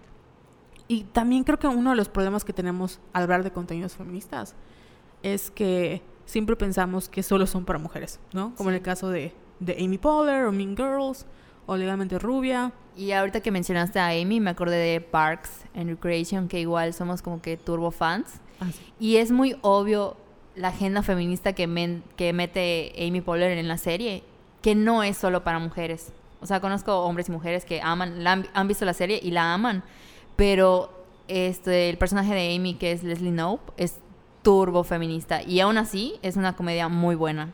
Y también creo que uno de los problemas que tenemos al hablar de contenidos feministas es que siempre pensamos que solo son para mujeres, ¿no? Como en Sí. el caso de, de Amy Poehler o Mean Girls o Legalmente Rubia. Y ahorita que mencionaste a Amy, me acordé de Parks and Recreation, que igual somos como que turbo fans. Y es muy obvio la agenda feminista que, men- que mete Amy Poehler en la serie, que no es solo para mujeres. O sea, conozco hombres y mujeres que aman, la han, han visto la serie y la aman, pero este, el personaje de Amy, que es Leslie Knope, es turbo feminista. Y aún así, es una comedia muy buena.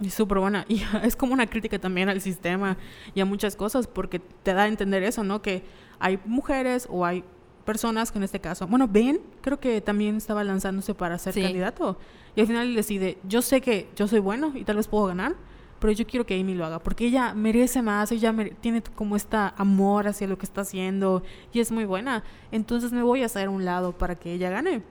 Y súper buena. [laughs] Y es como una crítica también al sistema y a muchas cosas, porque te da a entender eso, ¿no? Que hay mujeres o hay personas que en este caso, bueno, Ben creo que también estaba lanzándose para ser Sí. candidato. Y al final decide, yo sé que yo soy bueno y tal vez puedo ganar, pero yo quiero que Amy lo haga, porque ella merece más, ella mere- tiene como esta amor hacia lo que está haciendo y es muy buena. Entonces me voy a hacer a un lado para que ella gane.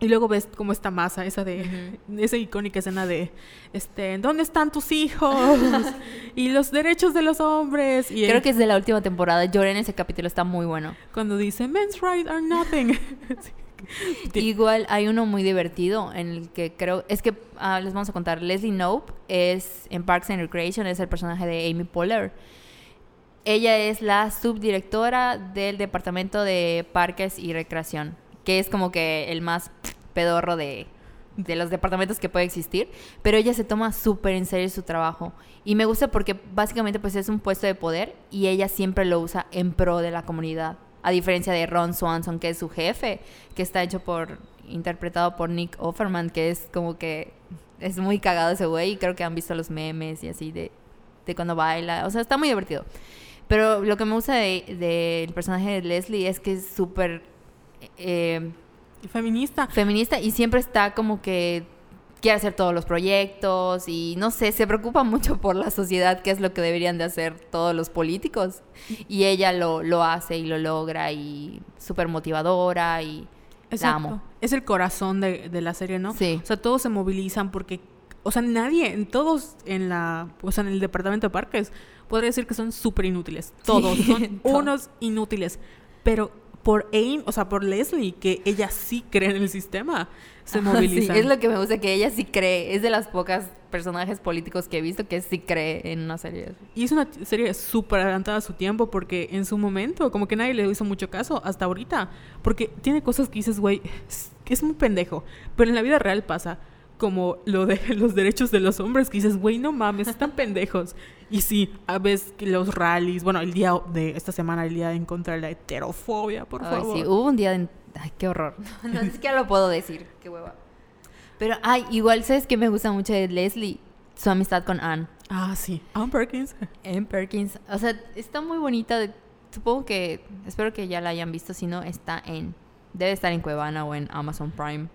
Y luego ves como esta masa, esa de esa icónica escena de este, ¿dónde están tus hijos? [laughs] y los derechos de los hombres. Y Creo él- que es de la última temporada. Lloré en ese capítulo, está muy bueno. cuando dice men's rights are nothing. Sí. [laughs] Igual hay uno muy divertido en el que creo, es que ah, les vamos a contar, Leslie Knope es en Parks and Recreation, es el personaje de Amy Poehler. Ella es la subdirectora del departamento de parques y recreación, que es como que el más pedorro de, de los departamentos que puede existir, pero ella se toma súper en serio su trabajo y me gusta porque básicamente pues es un puesto de poder y ella siempre lo usa en pro de la comunidad. A diferencia de Ron Swanson, que es su jefe, que está hecho por, interpretado por Nick Offerman, que es como que es muy cagado ese güey. Y creo que han visto los memes y así de, de cuando baila. O sea, está muy divertido. Pero lo que me gusta del de, personaje de Leslie es que es súper... Eh, feminista. Feminista y siempre está como que quiere hacer todos los proyectos y no sé, se preocupa [laughs] mucho por la sociedad, que es lo que deberían de hacer todos los políticos. Y ella lo, lo hace y lo logra y súper motivadora y la amo. Es el corazón de, de, la serie, ¿no? Sí. O sea, todos se movilizan porque, o sea, nadie, todos en la, o sea, en el departamento de parques, podría decir que son súper inútiles. Todos son [laughs] unos inútiles. Pero por Aim, o sea, por Leslie, que ella sí cree en el sistema, se moviliza. Sí, es lo que me gusta, que ella sí cree. Es de las pocas personajes políticos que he visto que sí cree en una serie. Y es una serie súper adelantada a su tiempo, porque en su momento, como que nadie le hizo mucho caso hasta ahorita. Porque tiene cosas que dices, güey, que es muy pendejo. Pero en la vida real pasa como lo de [laughs] los derechos de los hombres, que dices, güey, no mames, están [laughs] pendejos. Y sí, a veces los rallies, bueno, el día de esta semana, el día en contra de la heterofobia, por ay, favor. Sí, hubo un día de... Ay, qué horror. [laughs] No, es que lo puedo decir, qué hueva. Pero, ay, igual, ¿sabes que me gusta mucho de Leslie? Su amistad con Anne. Ah, sí. Anne Perkins. Anne Perkins. O sea, está muy bonita. Supongo que, espero que ya la hayan visto, si no, está en... Debe estar en Cuevana o en Amazon Prime.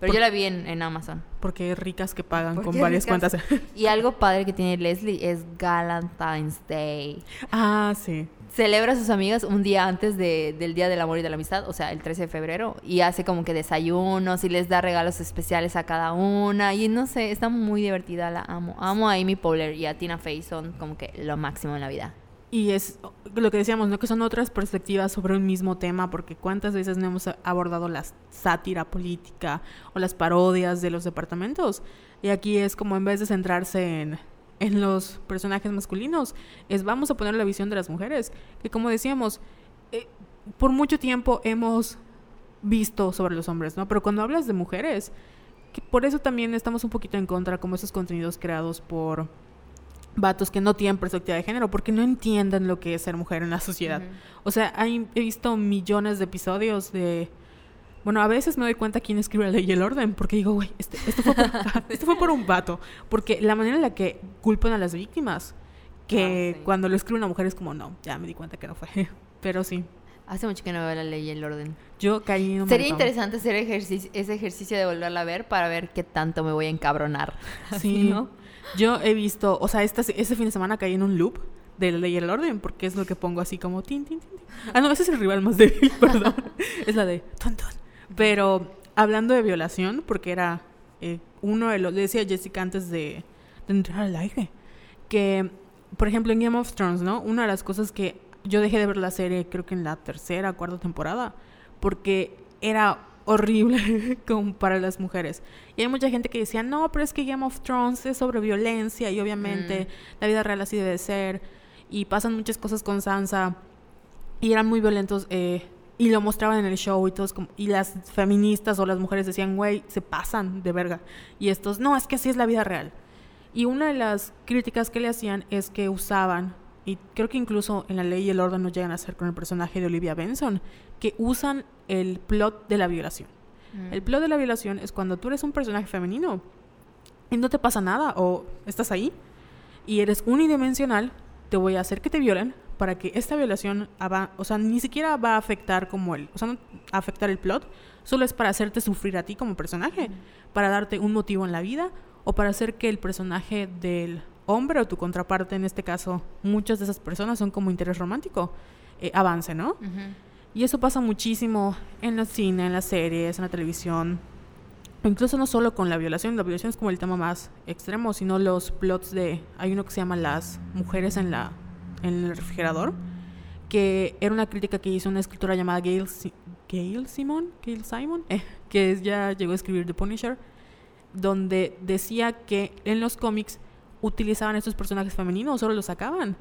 Pero yo la vi en, en, Amazon. Porque ricas que pagan con varias cuentas. Y algo padre que tiene Leslie es Valentine's Day. Ah, sí. Celebra a sus amigas un día antes de, del Día del Amor y de la Amistad, o sea, el 13 de febrero, y hace como que desayunos y les da regalos especiales a cada una. Y no sé, está muy divertida, la amo. Amo a Amy Poehler y a Tina Fey, son como que lo máximo en la vida. Y es lo que decíamos, ¿no? Que son otras perspectivas sobre un mismo tema, porque cuántas veces no hemos abordado la sátira política o las parodias de los departamentos. Y aquí es como en vez de centrarse en, en los personajes masculinos, es vamos a poner la visión de las mujeres. Que como decíamos, eh, por mucho tiempo hemos visto sobre los hombres, ¿no? Pero cuando hablas de mujeres, que por eso también estamos un poquito en contra, como esos contenidos creados por vatos que no tienen perspectiva de género porque no entienden lo que es ser mujer en la sociedad. O sea, hay, he visto millones de episodios de... Bueno, a veces me doy cuenta quién escribe la ley y el orden, porque digo, güey, este, esto, fue por, [laughs] esto fue por un vato. Porque la manera en la que culpan a las víctimas, que ah, sí. cuando lo escribe una mujer es como, no, ya me di cuenta que no fue. [laughs] Pero sí. Hace mucho que no veo la ley y el orden. Yo caí en un Sería montón. interesante hacer ejercicio, ese ejercicio de volverla a ver para ver qué tanto me voy a encabronar. [laughs] Sí, ¿no? Yo he visto, o sea, esta, ese fin de semana caí en un loop de la ley y el orden, porque es lo que pongo así como tin, tin, tin. Ah, no, ese es el rival más débil, perdón. es la de ton, ton. Pero hablando de violación, porque era eh, uno de los, le decía Jessica antes de, de entrar al aire, que, por ejemplo, en Game of Thrones, ¿no? Una de las cosas que yo dejé de ver la serie, creo que en la tercera, cuarta temporada, porque era horrible [laughs] como para las mujeres. Y hay mucha gente que decía, no, pero es que Game of Thrones es sobre violencia y obviamente mm. la vida real así debe ser. Y pasan muchas cosas con Sansa y eran muy violentos. Eh, y lo mostraban en el show y todos como, y las feministas o las mujeres decían, güey, se pasan de verga. Y estos, no, es que así es la vida real. Y una de las críticas que le hacían es que usaban, y creo que incluso en la ley y el orden no llegan a hacer con el personaje de Olivia Benson, que usan el plot de la violación. Mm. El plot de la violación es cuando tú eres un personaje femenino y no te pasa nada o estás ahí y eres unidimensional, te voy a hacer que te violen para que esta violación, o sea, ni siquiera va a afectar como el, o sea, no afectar el plot, solo es para hacerte sufrir a ti como personaje, mm. para darte un motivo en la vida o para hacer que el personaje del hombre o tu contraparte, en este caso, muchas de esas personas son como interés romántico, eh, avance, ¿no? Uh -huh. Y eso pasa muchísimo en la cine, en las series, en la televisión. Incluso no solo con la violación, la violación es como el tema más extremo, sino los plots de... Hay uno que se llama Las mujeres en, la, en el refrigerador, que era una crítica que hizo una escritora llamada Gail, Gail Simon, Gail Simon, [laughs] que ya llegó a escribir The Punisher, donde decía que en los cómics utilizaban estos personajes femeninos, solo los sacaban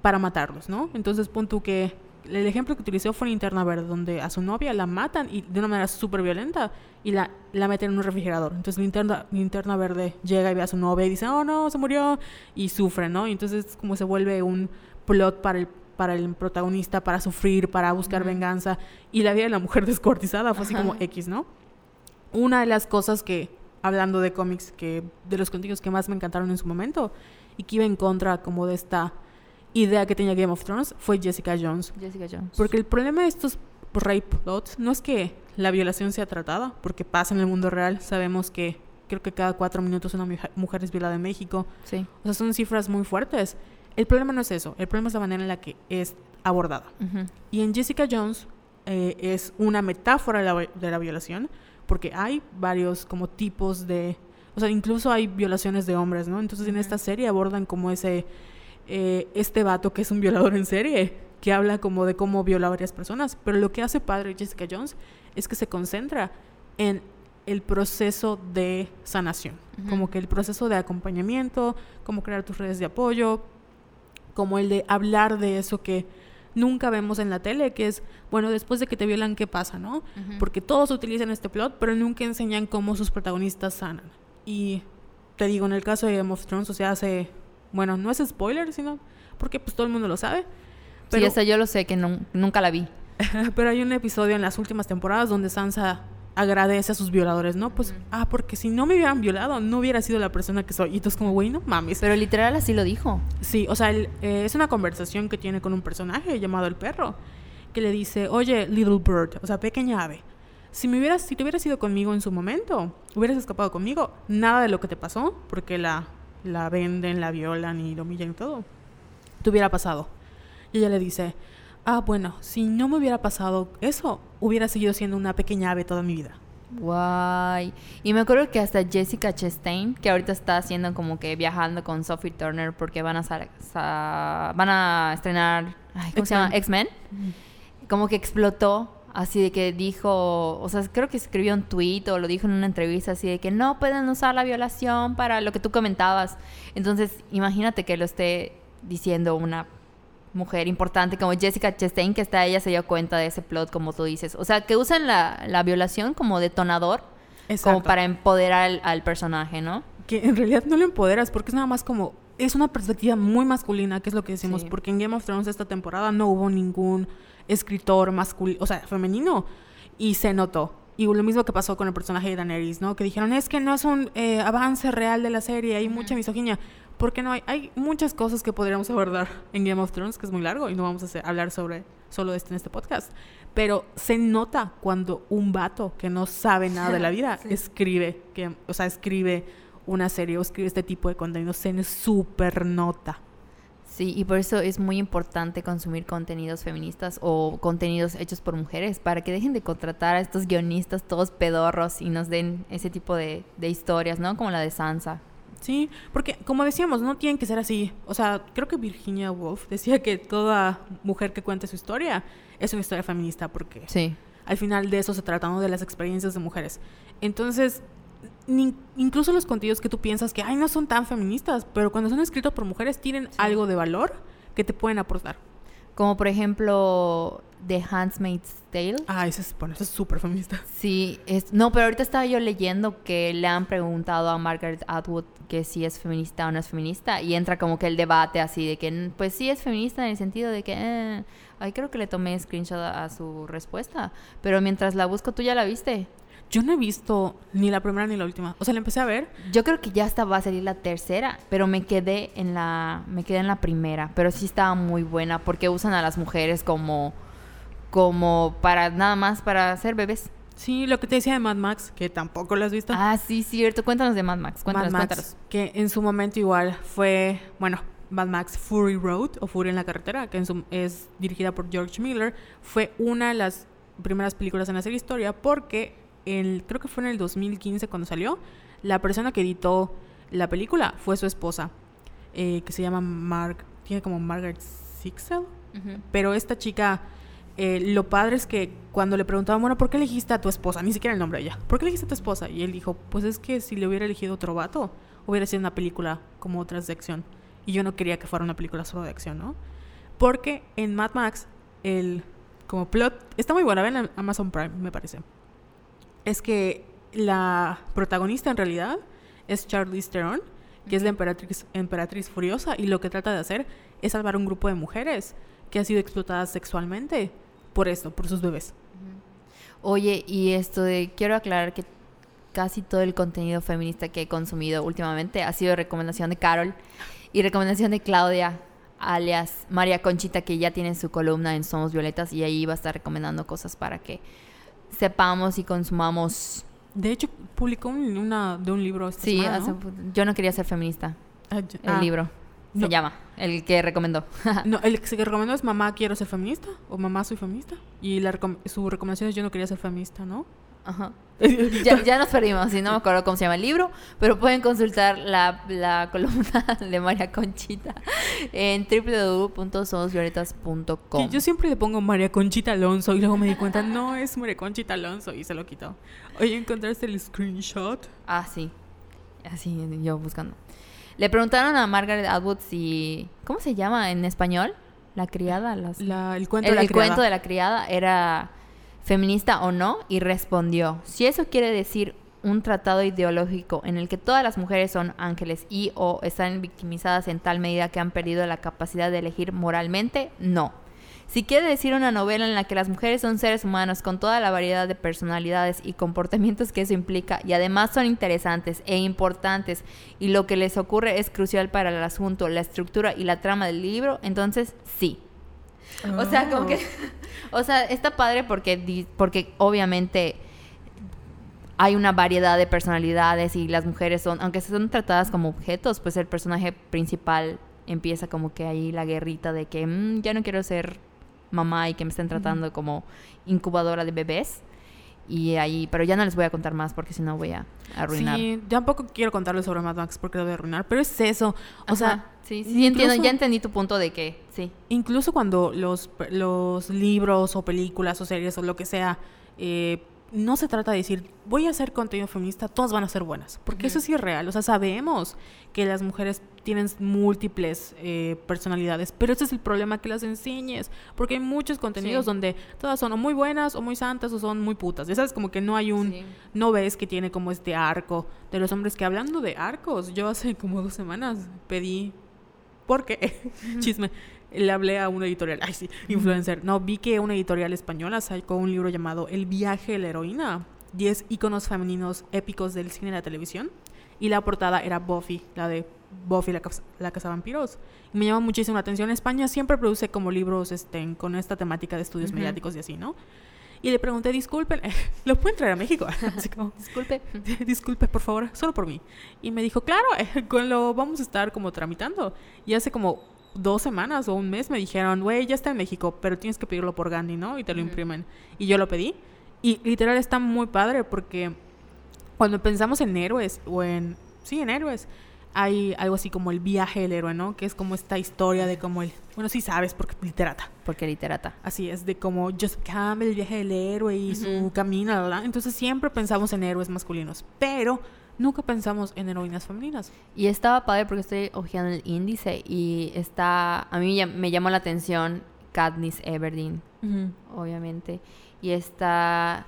para matarlos, ¿no? Entonces pon tú que el ejemplo que utilizó fue Interna Verde, donde a su novia la matan y de una manera súper violenta y la, la meten en un refrigerador. Entonces Linterna, Linterna Verde llega y ve a su novia y dice, oh no, se murió y sufre, ¿no? Entonces como se vuelve un plot para el para el protagonista, para sufrir, para buscar venganza, y la vida de la mujer [laughs] descuartizada fue así como X, ¿no? Una de las cosas que, hablando de cómics, que de los contenidos que más me encantaron en su momento, y que iba en contra como de esta idea que tenía Game of Thrones, fue Jessica Jones. Jessica Jones. Porque el problema de estos rape plots no es que la violación sea tratada, porque pasa en el mundo real, sabemos que creo que cada cuatro minutos una mujer es violada en México. Sí. O sea, son cifras muy fuertes. El problema no es eso, el problema es la manera en la que es abordada. Y en Jessica Jones eh, es una metáfora de la, de la, violación, porque hay varios como tipos de... O sea, incluso hay violaciones de hombres, ¿no? Entonces en esta serie abordan como ese... Eh, este vato que es un violador en serie, que habla como de cómo viola a varias personas. Pero lo que hace padre Jessica Jones es que se concentra en el proceso de sanación, como que el proceso de acompañamiento, como crear tus redes de apoyo, como el de hablar de eso que nunca vemos en la tele, que es, bueno, después de que te violan, ¿qué pasa, no? Porque todos utilizan este plot, pero nunca enseñan cómo sus protagonistas sanan. Y te digo, en el caso de Game of Thrones, o sea, hace, bueno, no es spoiler, sino porque pues todo el mundo lo sabe. Pero, sí, esa yo lo sé, que nunca la vi. [laughs] pero hay un episodio en las últimas temporadas donde Sansa agradece a sus violadores, ¿no? Pues, ah, porque si no me hubieran violado, no hubiera sido la persona que soy. Y entonces como, güey, no mames. Pero literal así lo dijo. Sí, o sea, eh, es una conversación que tiene con un personaje llamado el perro, que le dice, oye, little bird, o sea, pequeña ave, si me hubieras, si te hubieras ido conmigo en su momento, hubieras escapado conmigo, nada de lo que te pasó, porque la, la venden, la violan y lo humillan y todo, te hubiera pasado. Y ella le dice, ah, bueno, si no me hubiera pasado eso, hubiera seguido siendo una pequeña ave toda mi vida. Guay. Y me acuerdo que hasta Jessica Chastain, que ahorita está haciendo como que viajando con Sophie Turner porque van a, van a estrenar, ¿cómo se llama? X-Men. Como que explotó, así de que dijo, o sea, creo que escribió un tweet o lo dijo en una entrevista así de que no pueden usar la violación para lo que tú comentabas. Entonces, imagínate que lo esté diciendo una mujer importante como Jessica Chastain, que está ella se dio cuenta de ese plot, como tú dices. O sea, que usan la, la violación como detonador, como para empoderar al, personaje, ¿no? Que en realidad no lo empoderas, porque es nada más como. Es una perspectiva muy masculina, que es lo que decimos, porque en Game of Thrones esta temporada no hubo ningún escritor masculino, o sea, femenino, y se notó. Y lo mismo que pasó con el personaje de Daenerys, ¿no? Que dijeron, es que no es un eh, avance real de la serie, hay mucha misoginia porque no hay, hay muchas cosas que podríamos abordar en Game of Thrones, que es muy largo y no vamos a hablar sobre solo de esto en este podcast. Pero se nota cuando un vato que no sabe nada de la [laughs] vida escribe, que, o sea, escribe una serie o escribe este tipo de contenido, se súper nota. Sí, y por eso es muy importante consumir contenidos feministas o contenidos hechos por mujeres para que dejen de contratar a estos guionistas todos pedorros y nos den ese tipo de, de historias, ¿no? Como la de Sansa, Sí, porque como decíamos, no tienen que ser así. O sea, creo que Virginia Woolf decía que toda mujer que cuente su historia es una historia feminista, porque sí. al final de eso se trata, ¿no? De las experiencias de mujeres. Entonces, incluso los contenidos que tú piensas que, ay, no son tan feministas, pero cuando son escritos por mujeres tienen algo de valor que te pueden aportar. Como por ejemplo The Handmaid's Tale. Ah, ese es, bueno, es súper feminista. [laughs] Sí, es, no, pero ahorita estaba yo leyendo que le han preguntado a Margaret Atwood que si es feminista o no es feminista y entra como que el debate así de que pues sí es feminista en el sentido de que eh, ay creo que le tomé screenshot a, su respuesta, pero mientras la busco tú ya la viste. Yo no he visto ni la primera ni la última. O sea, la empecé a ver. Yo creo que ya hasta va a salir la tercera, pero me quedé en la me quedé en la primera, pero sí estaba muy buena porque usan a las mujeres como como para nada más para hacer bebés. Sí, lo que te decía de Mad Max, que tampoco lo has visto. Ah, sí, cierto. Cuéntanos de Mad Max. Cuéntanos, Mad Max, Que en su momento igual fue, bueno, Mad Max Fury Road o Fury en la carretera, que es dirigida por George Miller, fue una de las primeras películas en hacer historia porque el, creo que fue en el 2015 cuando salió, la persona que editó la película fue su esposa, eh, que se llama Mark, tiene como Margaret Sixel, pero esta chica eh, lo padre es que cuando le preguntaban, bueno, ¿por qué elegiste a tu esposa? Ni siquiera el nombre de ella. ¿Por qué elegiste a tu esposa? Y él dijo, pues es que si le hubiera elegido otro vato, hubiera sido una película como otras de acción. Y yo no quería que fuera una película solo de acción, ¿no? Porque en Mad Max, el como plot, está muy buena, ven en Amazon Prime, me parece. Es que la protagonista en realidad es Charlize Theron, que es la emperatriz, emperatriz furiosa, y lo que trata de hacer es salvar un grupo de mujeres que ha sido explotada sexualmente por esto, por sus bebés. Oye, y esto de, quiero aclarar que casi todo el contenido feminista que he consumido últimamente ha sido recomendación de Carol y recomendación de Claudia, alias María Conchita, que ya tiene su columna en Somos Violetas y ahí va a estar recomendando cosas para que sepamos y consumamos. De hecho, publicó un, una, de un libro. Esta Sí, semana, hace- ¿no? yo no quería ser feminista. Ah, yo- El ah, libro se no. llama, el que recomendó. [laughs] No, el que recomendó es Mamá quiero ser feminista o Mamá soy feminista. Y la recom- su recomendación es Yo no quería ser feminista, ¿no? Ajá. [laughs] Ya, ya nos perdimos, y no me acuerdo cómo se llama el libro, pero pueden consultar la, la columna [laughs] de María Conchita en www.somosvioletas.com. Yo siempre le pongo María Conchita Alonso y luego me di cuenta, no es María Conchita Alonso y se lo quitó. Oye, ¿encontraste el screenshot? Ah, sí. Así, yo buscando. Le preguntaron a Margaret Atwood si... ¿Cómo se llama en español? La criada. Las... La- el cuento el de la el criada. cuento de la criada era feminista o no y respondió, si eso quiere decir un tratado ideológico en el que todas las mujeres son ángeles y o están victimizadas en tal medida que han perdido la capacidad de elegir moralmente, no. Si quiere decir una novela en la que las mujeres son seres humanos con toda la variedad de personalidades y comportamientos que eso implica y además son interesantes e importantes y lo que les ocurre es crucial para el asunto, la estructura y la trama del libro, entonces sí. O sea, como que. [laughs] O sea, está padre porque, porque obviamente hay una variedad de personalidades y las mujeres son, aunque son tratadas como objetos, pues el personaje principal empieza como que ahí la guerrita de que "Mm, ya no quiero ser mamá y que me estén tratando como incubadora de bebés. Y ahí, pero ya no les voy a contar más porque si no voy a arruinar. Sí, tampoco quiero contarles sobre Mad Max porque lo voy a arruinar, pero es eso. O sea, sí, sí, entiendo, ya entendí tu punto de que sí. incluso cuando los, los libros o películas o series o lo que sea, eh, no se trata de decir, voy a hacer contenido feminista, todas van a ser buenas, porque eso es real, o sea, sabemos que las mujeres tienen múltiples eh, personalidades, pero ese es el problema que las enseñes, porque hay muchos contenidos Sí. donde todas son o muy buenas o muy santas o son muy putas, ya sabes, como que no hay un, Sí. no ves que tiene como este arco de los hombres que hablando de arcos, yo hace como dos semanas pedí, porque, [laughs] chisme, le hablé a una editorial, ay sí, influencer, no, vi que una editorial española sacó un libro llamado El viaje de la heroína, 10 íconos femeninos épicos del cine y la televisión, y la portada era Buffy, la de Buffy la, Cas- la Casa Vampiros. Y me llama muchísimo la atención. España siempre produce como libros este, con esta temática de estudios Ujú. mediáticos y así, ¿no? Y le pregunté, disculpen, [laughs] ¿lo pueden traer a México? [laughs] Así como, Disculpe. [laughs] disculpe, por favor, solo por mí. Y me dijo, claro, con lo vamos a estar como tramitando. Y hace como dos semanas o un mes me dijeron, güey, ya está en México, pero tienes que pedirlo por Gandhi, ¿no? Y te lo imprimen. Y yo lo pedí. Y literal está muy padre porque cuando pensamos en héroes o en... Sí, en héroes. Hay algo así como el viaje del héroe, ¿no? Que es como esta historia de cómo el... Bueno, sí sabes, porque literata. Porque literata. Así es, de como Joseph Campbell, el viaje del héroe y su Ujú. camino, la, la, la. Entonces siempre pensamos en héroes masculinos, pero nunca pensamos en heroínas femeninas. Y estaba padre porque estoy hojeando el índice y está, a mí me llamó la atención Katniss Everdeen, obviamente. Y está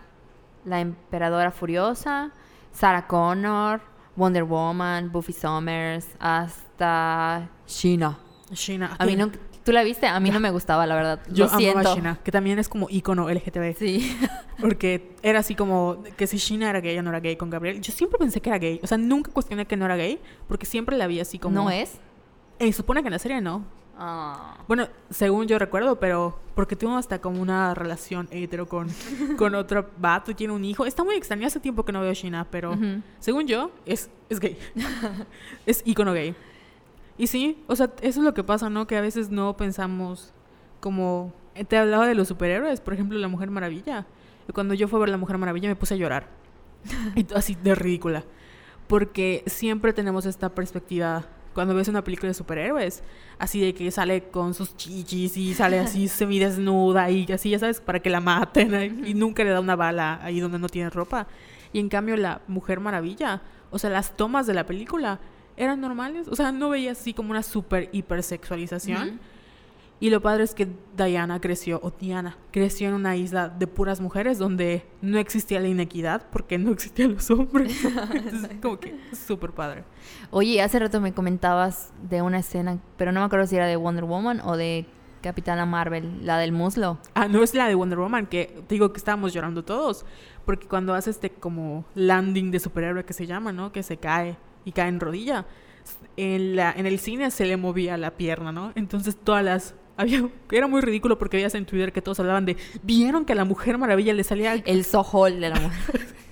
la Emperadora Furiosa, Sarah Connor, Wonder Woman, Buffy Summers, hasta Sheena. Sheena. A mí no, ¿tú la viste? A mí no me gustaba, la verdad. Yo Lo amaba a. Sheena, que también es como ícono LGTB. Sí. Porque era así como que si Sheena era gay o no era gay con Gabriel. Yo siempre pensé que era gay. O sea, nunca cuestioné que no era gay, porque siempre la vi así como... ¿No es? Eh, supone que en la serie no. Ah. Bueno, según yo recuerdo, pero porque tuvo hasta como una relación hetero con, con otro vato y tiene un hijo. Está muy extraño, hace tiempo que no veo a Sheena, pero según yo, es, es gay. [laughs] es ícono gay. Y sí, o sea, eso es lo que pasa, ¿no? Que a veces no pensamos como... eh, Te hablaba de los superhéroes, por ejemplo, La Mujer Maravilla. Cuando yo fui a ver La Mujer Maravilla me puse a llorar. [laughs] y así de ridícula. Porque siempre tenemos esta perspectiva cuando ves una película de superhéroes, así de que sale con sus chichis y sale así [laughs] semidesnuda y así, ya sabes, para que la maten y nunca le da una bala ahí donde no tiene ropa. Y en cambio la Mujer Maravilla, o sea, las tomas de la película eran normales, o sea, no veías así como una super hipersexualización. Y lo padre es que Diana creció, o Diana, creció en una isla de puras mujeres donde no existía la inequidad porque no existían los hombres. [laughs] Entonces, como que súper padre. Oye, hace rato me comentabas de una escena, pero no me acuerdo si era de Wonder Woman o de Capitana Marvel, la del muslo. Ah, no es la de Wonder Woman, que digo que estábamos llorando todos. Porque cuando hace este como landing de superhéroe que se llama, ¿no? Que se cae y cae en rodilla. En, la, en el cine se le movía la pierna, ¿no? Entonces todas las [laughs] había, era muy ridículo porque veías en Twitter que todos hablaban de vieron que a la Mujer Maravilla le salía el sohol de la mujer. [laughs]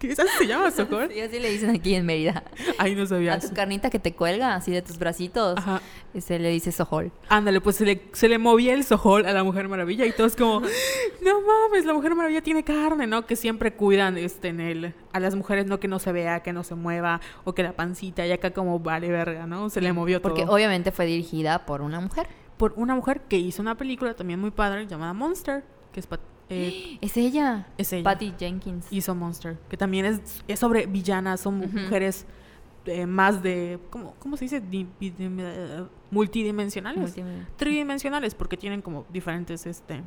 ¿Qué así se llama Sohol? Sí, así le dicen aquí en Mérida. Ay, no sabía. A tu carnita que te cuelga así de tus bracitos, Ajá. se le dice sohol. Ándale, pues se le, se le movía el Sohol a la Mujer Maravilla y todos como, no mames, la Mujer Maravilla tiene carne, ¿no? Que siempre cuidan este, en el, a las mujeres, no que no se vea, que no se mueva, o que la pancita, y acá como vale verga, ¿no? Se le movió todo. Porque obviamente fue dirigida por una mujer. Por una mujer que hizo una película también muy padre llamada Monster, que es... [gasps] eh, Es ella. es ella. Patty Jenkins. hizo Monster, que también es, es sobre villanas, son mujeres eh, más de, ¿cómo, cómo se dice? Di- di- eh, multidimensionales. Tridimensionales, porque tienen como diferentes, este,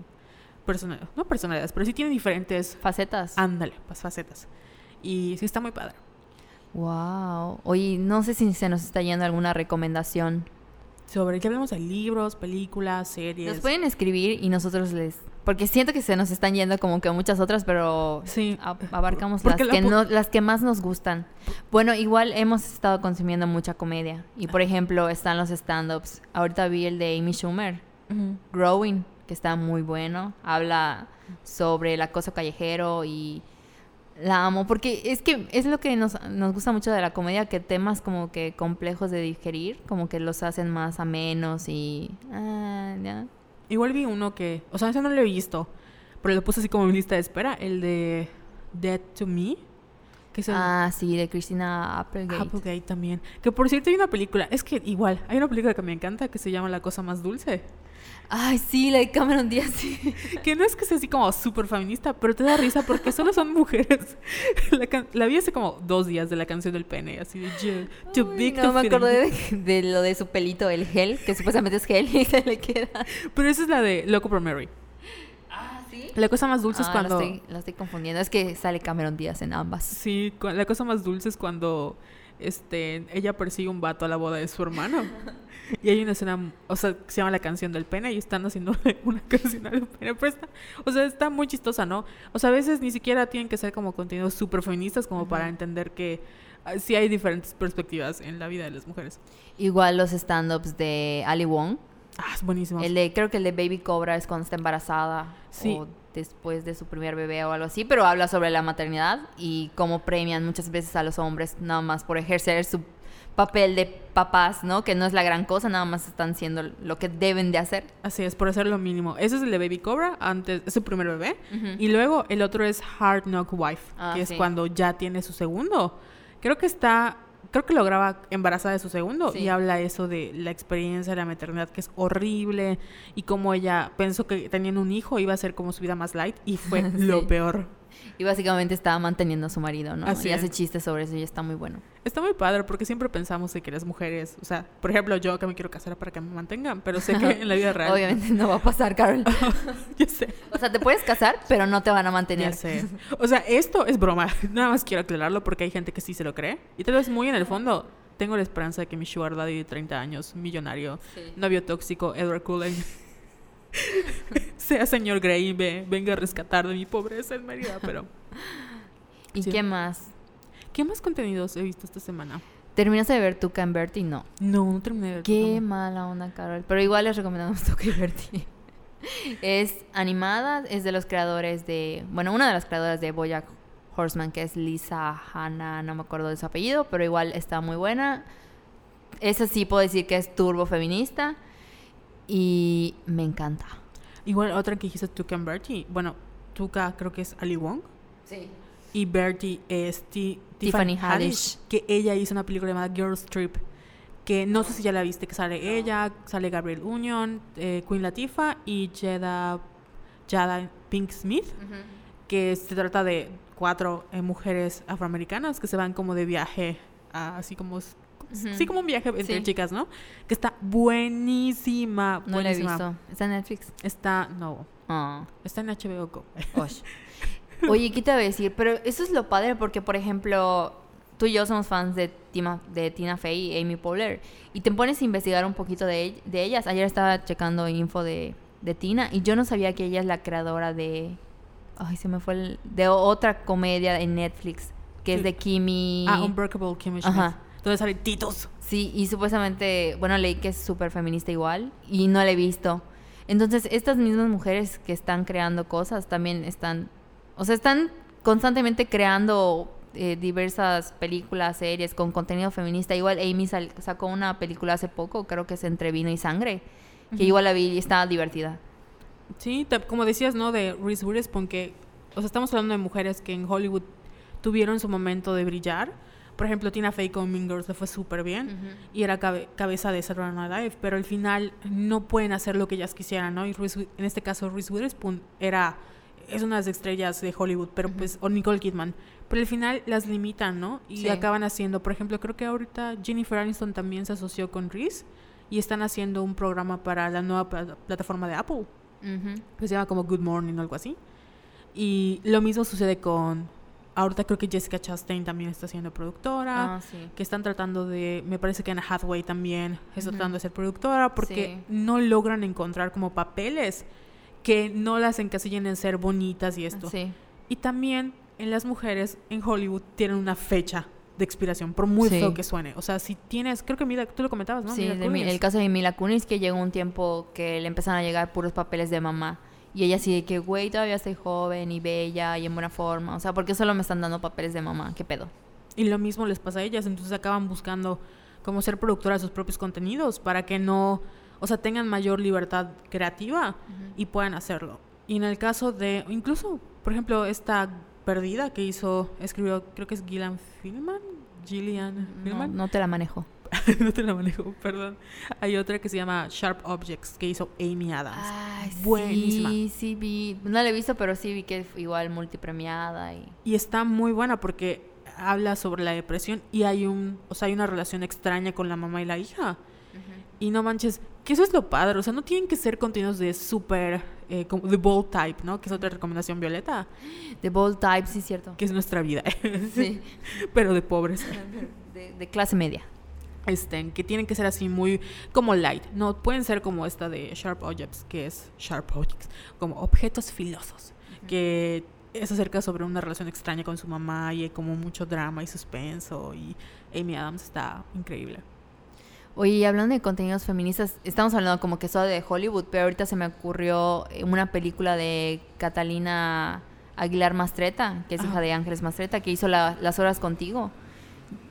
personalidades, no personalidades, pero sí tienen diferentes, Facetas. ándale, pues, facetas. Y sí está muy padre. Wow. Oye, no sé si se nos está yendo alguna recomendación. Sobre qué hablamos de libros, películas, series. Nos pueden escribir y nosotros les... Porque siento que se nos están yendo como que muchas otras, pero Sí. abarcamos las la que, no- las que más nos gustan. Bueno, igual hemos estado consumiendo mucha comedia. Y por ejemplo, están los stand-ups. Ahorita vi el de Amy Schumer. Growing, que está muy bueno. Habla sobre el acoso callejero y la amo. Porque es que es lo que nos, nos gusta mucho de la comedia, que temas como que complejos de digerir, como que los hacen más amenos y... Ah, ya. Igual vi uno que, o sea, ese no lo he visto, pero lo puse así como en mi lista de espera, el de Dead to Me, que es el Ah, sí, de Christina Applegate. Applegate también. Que por cierto hay una película, es que igual, hay una película que me encanta que se llama La cosa más dulce. Ay, sí, la de Cameron Díaz, sí. Que no es que sea así como súper feminista, pero te da risa porque solo son mujeres. [laughs] La, can- la vi hace como dos días de la canción del pene, así de "You- too Uy, big no to me acordé in". de, de lo de su pelito, el gel, que supuestamente es gel [laughs] y se le queda. Pero esa es la de Loco por Mary. Ah, sí. La cosa más dulce es Ah, cuando... La estoy, la estoy confundiendo. Es que sale Cameron Díaz en ambas. Sí, la cosa más dulce es cuando este, ella persigue un vato a la boda de su hermano. [laughs] Y hay una escena, o sea, que se llama la canción del pene y están haciendo [laughs] una canción al pene. Pero está, o sea, está muy chistosa, ¿no? O sea, a veces ni siquiera tienen que ser como contenidos súper feministas como para entender que ah, sí hay diferentes perspectivas en la vida de las mujeres. Igual los stand-ups de Ali Wong. Ah, es buenísimo. El de, creo que el de Baby Cobra es cuando está embarazada. Sí. O después de su primer bebé o algo así. Pero habla sobre la maternidad y cómo premian muchas veces a los hombres nada más por ejercer su papel de papás, ¿no? Que no es la gran cosa, nada más están haciendo lo que deben de hacer. Así es, por hacer lo mínimo. Ese es el de Baby Cobra, antes, es su primer bebé. Y luego el otro es Hard Knock Wife, Ah, que es cuando ya tiene su segundo. Creo que está, creo que lo graba embarazada de su segundo Sí. y habla eso de la experiencia de la maternidad que es horrible y cómo ella pensó que teniendo un hijo iba a ser como su vida más light y fue [laughs] Sí. lo peor. [laughs] Y básicamente está manteniendo a su marido, ¿no? Así y hace es. chistes sobre eso y está muy bueno. Está muy padre porque siempre pensamos de que las mujeres, o sea, por ejemplo, yo que me quiero casar para que me mantengan, pero sé que [laughs] en la vida real... Obviamente no va a pasar, Carol. [laughs] ya sé. o sea, te puedes casar, pero no te van a mantener. Ya sé. O sea, esto es broma. Nada más quiero aclararlo porque hay gente que sí se lo cree. Y tal vez muy en el fondo tengo la esperanza de que mi sugar daddy de 30 años, millonario, Sí. novio tóxico, Edward Cullen, sea señor Grey ve- venga a rescatar de mi pobreza en Mérida. Pero, ¿Y Sí. qué más? ¿qué más contenidos he visto esta semana? ¿Terminaste de ver Tuca en Bertie? No. No, no terminé de ver Qué mala onda, Carol. Pero igual les recomendamos [laughs] Tuca y Bertie. es animada, es de los creadores de... Bueno, una de las creadoras de Bojack Horseman, que es Lisa Hanna, no me acuerdo de su apellido, pero igual está muy buena. Esa sí puedo decir que es turbo feminista y me encanta. Igual otra que dijiste, Tuca and Bertie. Bueno, Tuca creo que es Ali Wong. Sí. Y Bertie es Ti- Tiffany Tiffany Haddish, que ella hizo una película llamada Girls Trip, que no sé si ya la viste, que sale ella, sale Gabriel Union, eh, Queen Latifah y Jada, Jada Pink Smith, que se trata de cuatro eh, mujeres afroamericanas que se van como de viaje, a- así como... Sí, como un viaje entre Sí. chicas, ¿no? Que está buenísima. No la he buenísima. visto. ¿Está en Netflix? Está, no, Ah. está en HBO Go. Oye, ¿qué te voy a decir? Pero eso es lo padre porque, por ejemplo, tú y yo somos fans de, Tima, de Tina Fey y Amy Poehler y te pones a investigar un poquito de, de ellas. Ayer estaba checando info de, de Tina y yo no sabía que ella es la creadora de... Ay, se me fue el, De otra comedia en Netflix que es de Kimi... Ah, Unbreakable Kimmy Schmidt. Ajá. Donde sale. Sí, y supuestamente, bueno, leí que es súper feminista igual y no la he visto. Entonces, estas mismas mujeres que están creando cosas también están, o sea, están constantemente creando eh, diversas películas, series con contenido feminista. Igual Amy sal- sacó una película hace poco, creo que es Entre Vino y Sangre, que igual la vi y estaba divertida. Sí, te- como decías, ¿no? De Reese Witherspoon, que, o sea, estamos hablando de mujeres que en Hollywood tuvieron su momento de brillar. Por ejemplo, Tina Fey con Mean Girls le fue súper bien y era cabe- cabeza de Saturday Night Live, pero al final no pueden hacer lo que ellas quisieran, ¿no? Y Reese en este caso Reese Witherspoon era es una de las estrellas de Hollywood, pero pues o Nicole Kidman, pero al final las limitan, ¿no? Y Sí. acaban haciendo, por ejemplo, creo que ahorita Jennifer Aniston también se asoció con Reese y están haciendo un programa para la nueva pla- plataforma de Apple Ujú. que se llama como Good Morning o algo así. Y lo mismo sucede con, ahorita creo que Jessica Chastain también está siendo productora, Ah, sí. que están tratando de, me parece que Anna Hathaway también está tratando de ser productora porque Sí. no logran encontrar como papeles que no las encasillen en ser bonitas y esto. Sí. Y también en las mujeres en Hollywood tienen una fecha de expiración, por muy feo que suene. O sea, si tienes, creo que Mila, tú lo comentabas, ¿no? Sí, Mila de mi- el caso de Mila Kunis, que llegó un tiempo que le empezaron a llegar puros papeles de mamá. Y ella así de que, güey, todavía estoy joven y bella y en buena forma. O sea, ¿por qué solo me están dando papeles de mamá? ¿Qué pedo? Y lo mismo les pasa a ellas, entonces acaban buscando cómo ser productoras de sus propios contenidos para que no, o sea, tengan mayor libertad creativa y puedan hacerlo. Y en el caso de, incluso, por ejemplo, esta perdida que hizo, escribió, creo que es Gillian Filman, Gillian No, Filman, no te la manejo. [laughs] no te la manejo, perdón. Hay otra que se llama Sharp Objects que hizo Amy Adams. Ay, Buenísima. Sí, sí vi. No la he visto, pero sí vi que fue igual multipremiada y... Y está muy buena porque habla sobre la depresión y hay un, o sea, hay una relación extraña con la mamá y la hija. Y no manches, que eso es lo padre, o sea, no tienen que ser contenidos de súper, eh, como de bold type, ¿no? Que es otra recomendación violeta, [gasps] The Bold Type, sí, cierto. que es nuestra vida, Sí. [laughs] pero de pobres. [laughs] De, de clase media. Este, que tienen que ser así muy como light, no pueden ser como esta de Sharp Objects, que es Sharp Objects, como objetos filosos, que es acerca sobre una relación extraña con su mamá y hay como mucho drama y suspenso y Amy Adams está increíble. Oye, hablando de contenidos feministas, estamos hablando como que solo de Hollywood, pero ahorita se me ocurrió eh, una película de Catalina Aguilar Mastreta, que es Ajá. hija de Ángeles Mastreta, que hizo la- Las Horas Contigo.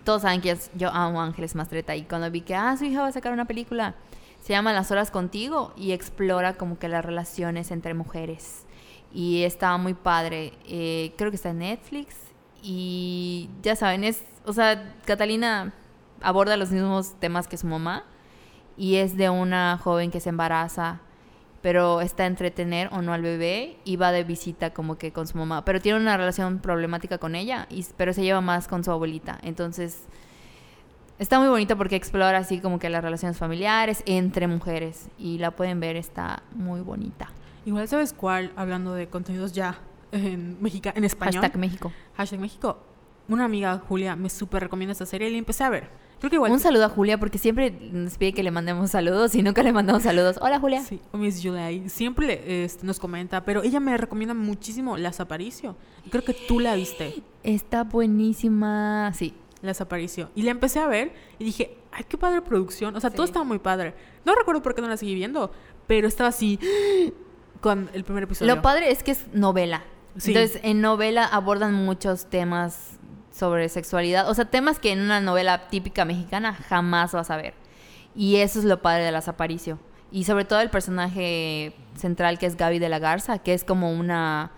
Todos saben que yo amo Ángeles Mastreta y cuando vi que, ah, su hija va a sacar una película, se llama Las Horas Contigo y explora como que las relaciones entre mujeres. Y está muy padre. Eh, creo que está en Netflix y ya saben, es, o sea, Catalina aborda los mismos temas que su mamá y es de una joven que se embaraza pero está entre tener o no al bebé y va de visita como que con su mamá, pero tiene una relación problemática con ella, y, pero se lleva más con su abuelita, entonces está muy bonita porque explora así como que las relaciones familiares entre mujeres y la pueden ver, está muy bonita. Igual sabes cuál, hablando de contenidos ya en, Mexica, en español. Hashtag México. Hashtag México. Una amiga, Julia, me súper recomienda esta serie y la empecé a ver. Creo que igual... Un saludo a Julia porque siempre nos pide que le mandemos saludos y nunca le mandamos saludos. Hola Julia. Sí, Miss Julia siempre este, nos comenta, pero ella me recomienda muchísimo Las Aparicio. Creo que tú la viste, Está buenísima. Sí. Las Aparicio. Y la empecé a ver y dije, ay, qué padre producción. O sea, todo estaba muy padre. No recuerdo por qué no la seguí viendo, pero estaba así [gasps] con el primer episodio. Lo padre es que es novela. Sí. Entonces, en novela abordan muchos temas sobre sexualidad. O sea, temas que en una novela típica mexicana jamás vas a ver. Y eso es lo padre de las Aparicio. Y sobre todo el personaje central que es Gaby de la Garza, que es como una...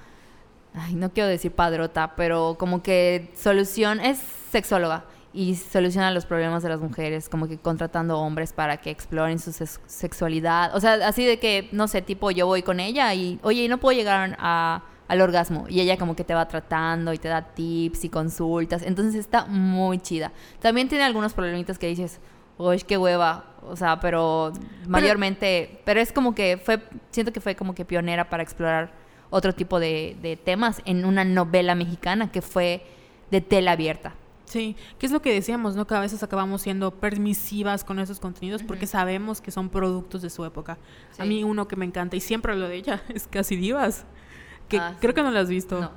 Ay, no quiero decir padrota, pero como que solución... Es sexóloga y soluciona los problemas de las mujeres, como que contratando hombres para que exploren su sex- sexualidad. O sea, así de que, no sé, tipo yo voy con ella y, oye, no puedo llegar a- al orgasmo. Y ella como que te va tratando y te da tips y consultas. Entonces está muy chida. También tiene algunos problemitas que dices, uy, qué hueva. O sea, pero mayormente, pero es como que fue, siento que fue como que pionera para explorar otro tipo de, de temas en una novela mexicana que fue de tela abierta. Sí, que es lo que decíamos, ¿no? Que a veces acabamos siendo permisivas con esos contenidos porque sabemos que son productos de su época. A mí uno que me encanta y siempre lo de ella [laughs] es Casi Divas, que Ah, creo sí. que no lo has visto. No.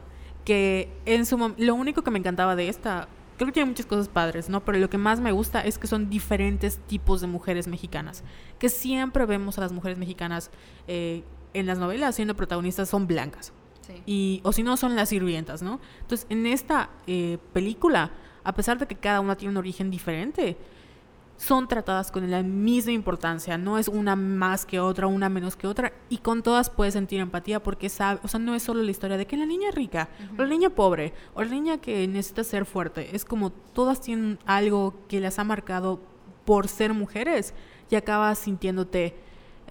Que en su lo único que me encantaba de esta, creo que tiene muchas cosas padres, ¿no? Pero lo que más me gusta es que son diferentes tipos de mujeres mexicanas. Que siempre vemos a las mujeres mexicanas eh, en las novelas siendo protagonistas son blancas Sí. y o si no son las sirvientas, ¿no? Entonces, en esta eh, película, a pesar de que cada una tiene un origen diferente, son tratadas con la misma importancia, no es una más que otra, una menos que otra, y con todas puedes sentir empatía porque sabe, o sea, no es solo la historia de que la niña es rica, o la niña pobre, o la niña que necesita ser fuerte, es como todas tienen algo que las ha marcado por ser mujeres y acabas sintiéndote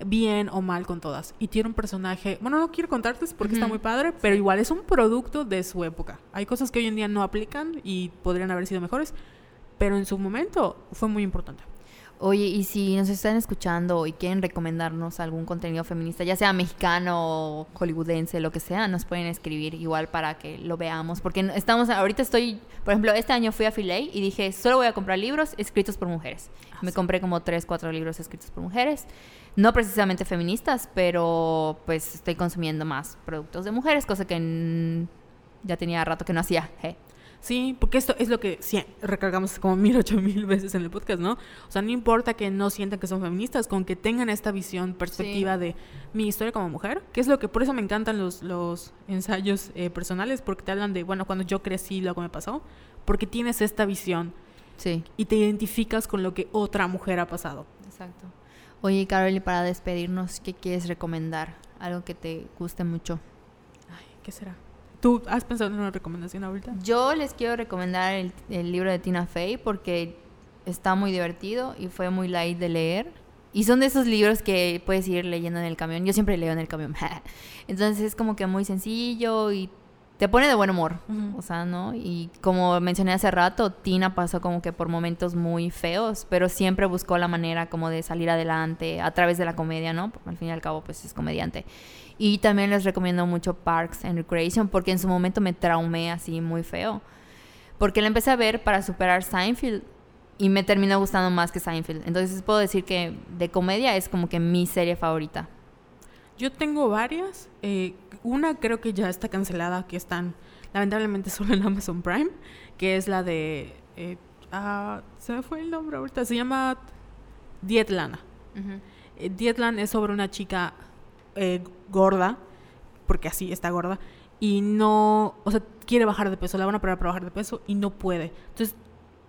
bien o mal con todas. Y tiene un personaje, bueno, no quiero contarte porque está muy padre, pero igual es un producto de su época. Hay cosas que hoy en día no aplican y podrían haber sido mejores, pero en su momento fue muy importante. Oye, y si nos están escuchando y quieren recomendarnos algún contenido feminista, ya sea mexicano hollywoodense, lo que sea, nos pueden escribir igual para que lo veamos. Porque estamos, ahorita estoy, por ejemplo, este año fui a Filey y dije, solo voy a comprar libros escritos por mujeres. Me compré como tres, cuatro libros escritos por mujeres. No precisamente feministas, pero pues estoy consumiendo más productos de mujeres, cosa que ya tenía rato que no hacía. je. Sí, porque esto es lo que recargamos como mil, ocho mil veces en el podcast, ¿no? O sea, no importa que no sientan que son feministas, con que tengan esta visión, perspectiva de mi historia como mujer, que es lo que, por eso me encantan los, los ensayos eh, personales, porque te hablan de, bueno, cuando yo crecí, lo que me pasó, porque tienes esta visión Sí, y te identificas con lo que otra mujer ha pasado. exacto. Oye, Carol, y para despedirnos, ¿qué quieres recomendar? Algo que te guste mucho. Ay, ¿qué será? ¿Tú has pensado en una recomendación ahorita? Yo les quiero recomendar el, el libro de Tina Fey porque está muy divertido y fue muy light de leer. Y son de esos libros que puedes ir leyendo en el camión. Yo siempre leo en el camión. [laughs] Entonces es como que muy sencillo y te pone de buen humor. Ujú. O sea, ¿no? Y como mencioné hace rato, Tina pasó como que por momentos muy feos, pero siempre buscó la manera como de salir adelante a través de la comedia, ¿no? Al fin y al cabo, pues es comediante. Y también les recomiendo mucho Parks and Recreation porque en su momento me traumé así muy feo. Porque la empecé a ver para superar Seinfeld y me terminó gustando más que Seinfeld. Entonces puedo decir que de comedia es como que mi serie favorita. Yo tengo varias. eh, una creo que ya está cancelada, que están lamentablemente [laughs] solo en Amazon Prime, que es la de... eh, ah, se me fue el nombre ahorita. Se llama Dietlana. Eh, Dietland es sobre una chica eh, gorda, porque así está gorda, y no, o sea, quiere bajar de peso, la van a operar para bajar de peso y no puede. Entonces,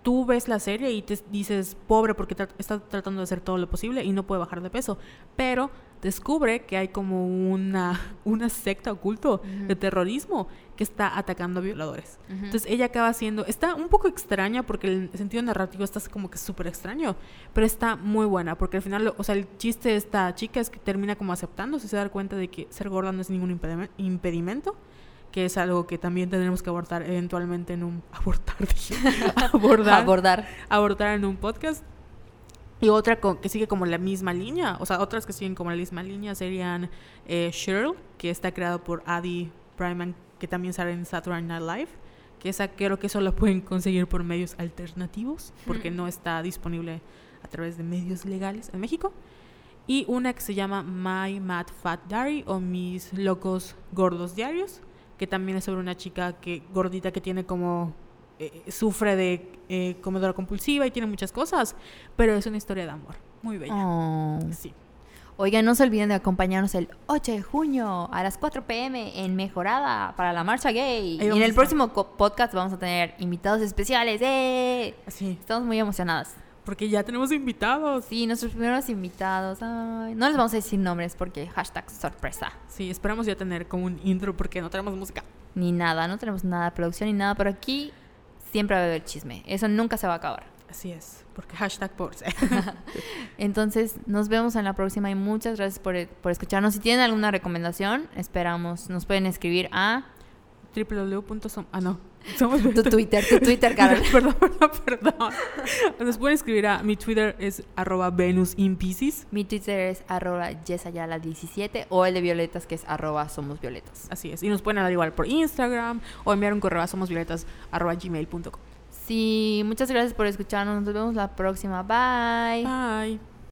tú ves la serie y te dices, pobre, porque tra- está tratando de hacer todo lo posible y no puede bajar de peso. Pero descubre que hay como una, [laughs] una secta oculto de terrorismo que está atacando a violadores. Entonces ella acaba siendo, está un poco extraña porque el sentido narrativo está como que súper extraño, pero está muy buena porque al final, o sea, el chiste de esta chica es que termina como aceptándose, se da cuenta de que ser gorda no es ningún impedime- impedimento, que es algo que también tendremos que abortar eventualmente en un [laughs] abortar, dije, [laughs] abordar, Abordar. abordar en un podcast. Y otra co- que sigue como la misma línea, o sea, otras que siguen como la misma línea serían eh, Cheryl, que está creado por Adi Bryman, que también sale en Saturday Night Live, que esa creo que solo pueden conseguir por medios alternativos, porque no está disponible a través de medios legales en México. Y una que se llama My Mad Fat Diary o Mis Locos Gordos Diarios, que también es sobre una chica que gordita que tiene como eh, sufre de eh, comedora compulsiva y tiene muchas cosas, pero es una historia de amor muy bella. Oh. Sí. Oigan, no se olviden de acompañarnos el 8 de junio a las 4 pm en Mejorada para la marcha gay. Y en el próximo podcast vamos a tener invitados especiales. ¡Eh! Así, Estamos muy emocionadas. Porque ya tenemos invitados. Sí, nuestros primeros invitados. Ay, no les vamos a decir nombres porque hashtag sorpresa. Sí, esperamos ya tener como un intro porque no tenemos música. Ni nada, no tenemos nada de producción ni nada, pero aquí siempre va a haber chisme. Eso nunca se va a acabar. Así es, porque hashtag por... [laughs] Entonces, nos vemos en la próxima y muchas gracias por, por escucharnos. Si tienen alguna recomendación, esperamos, nos pueden escribir a www.som... Ah, no. [laughs] Somos tu Twitter, tu Twitter, [laughs] Carol. perdón, [laughs] perdón, perdón. Nos pueden escribir a... Mi Twitter es arroba Venus in Pisces. Mi Twitter es arroba yesayala17 o el de Violetas que es arroba somos violetas. Así es. Y nos pueden hablar igual por Instagram o enviar un correo a somosvioletas arroba gmail.com. Sí, muchas gracias por escucharnos. Nos vemos la próxima. Bye. Bye.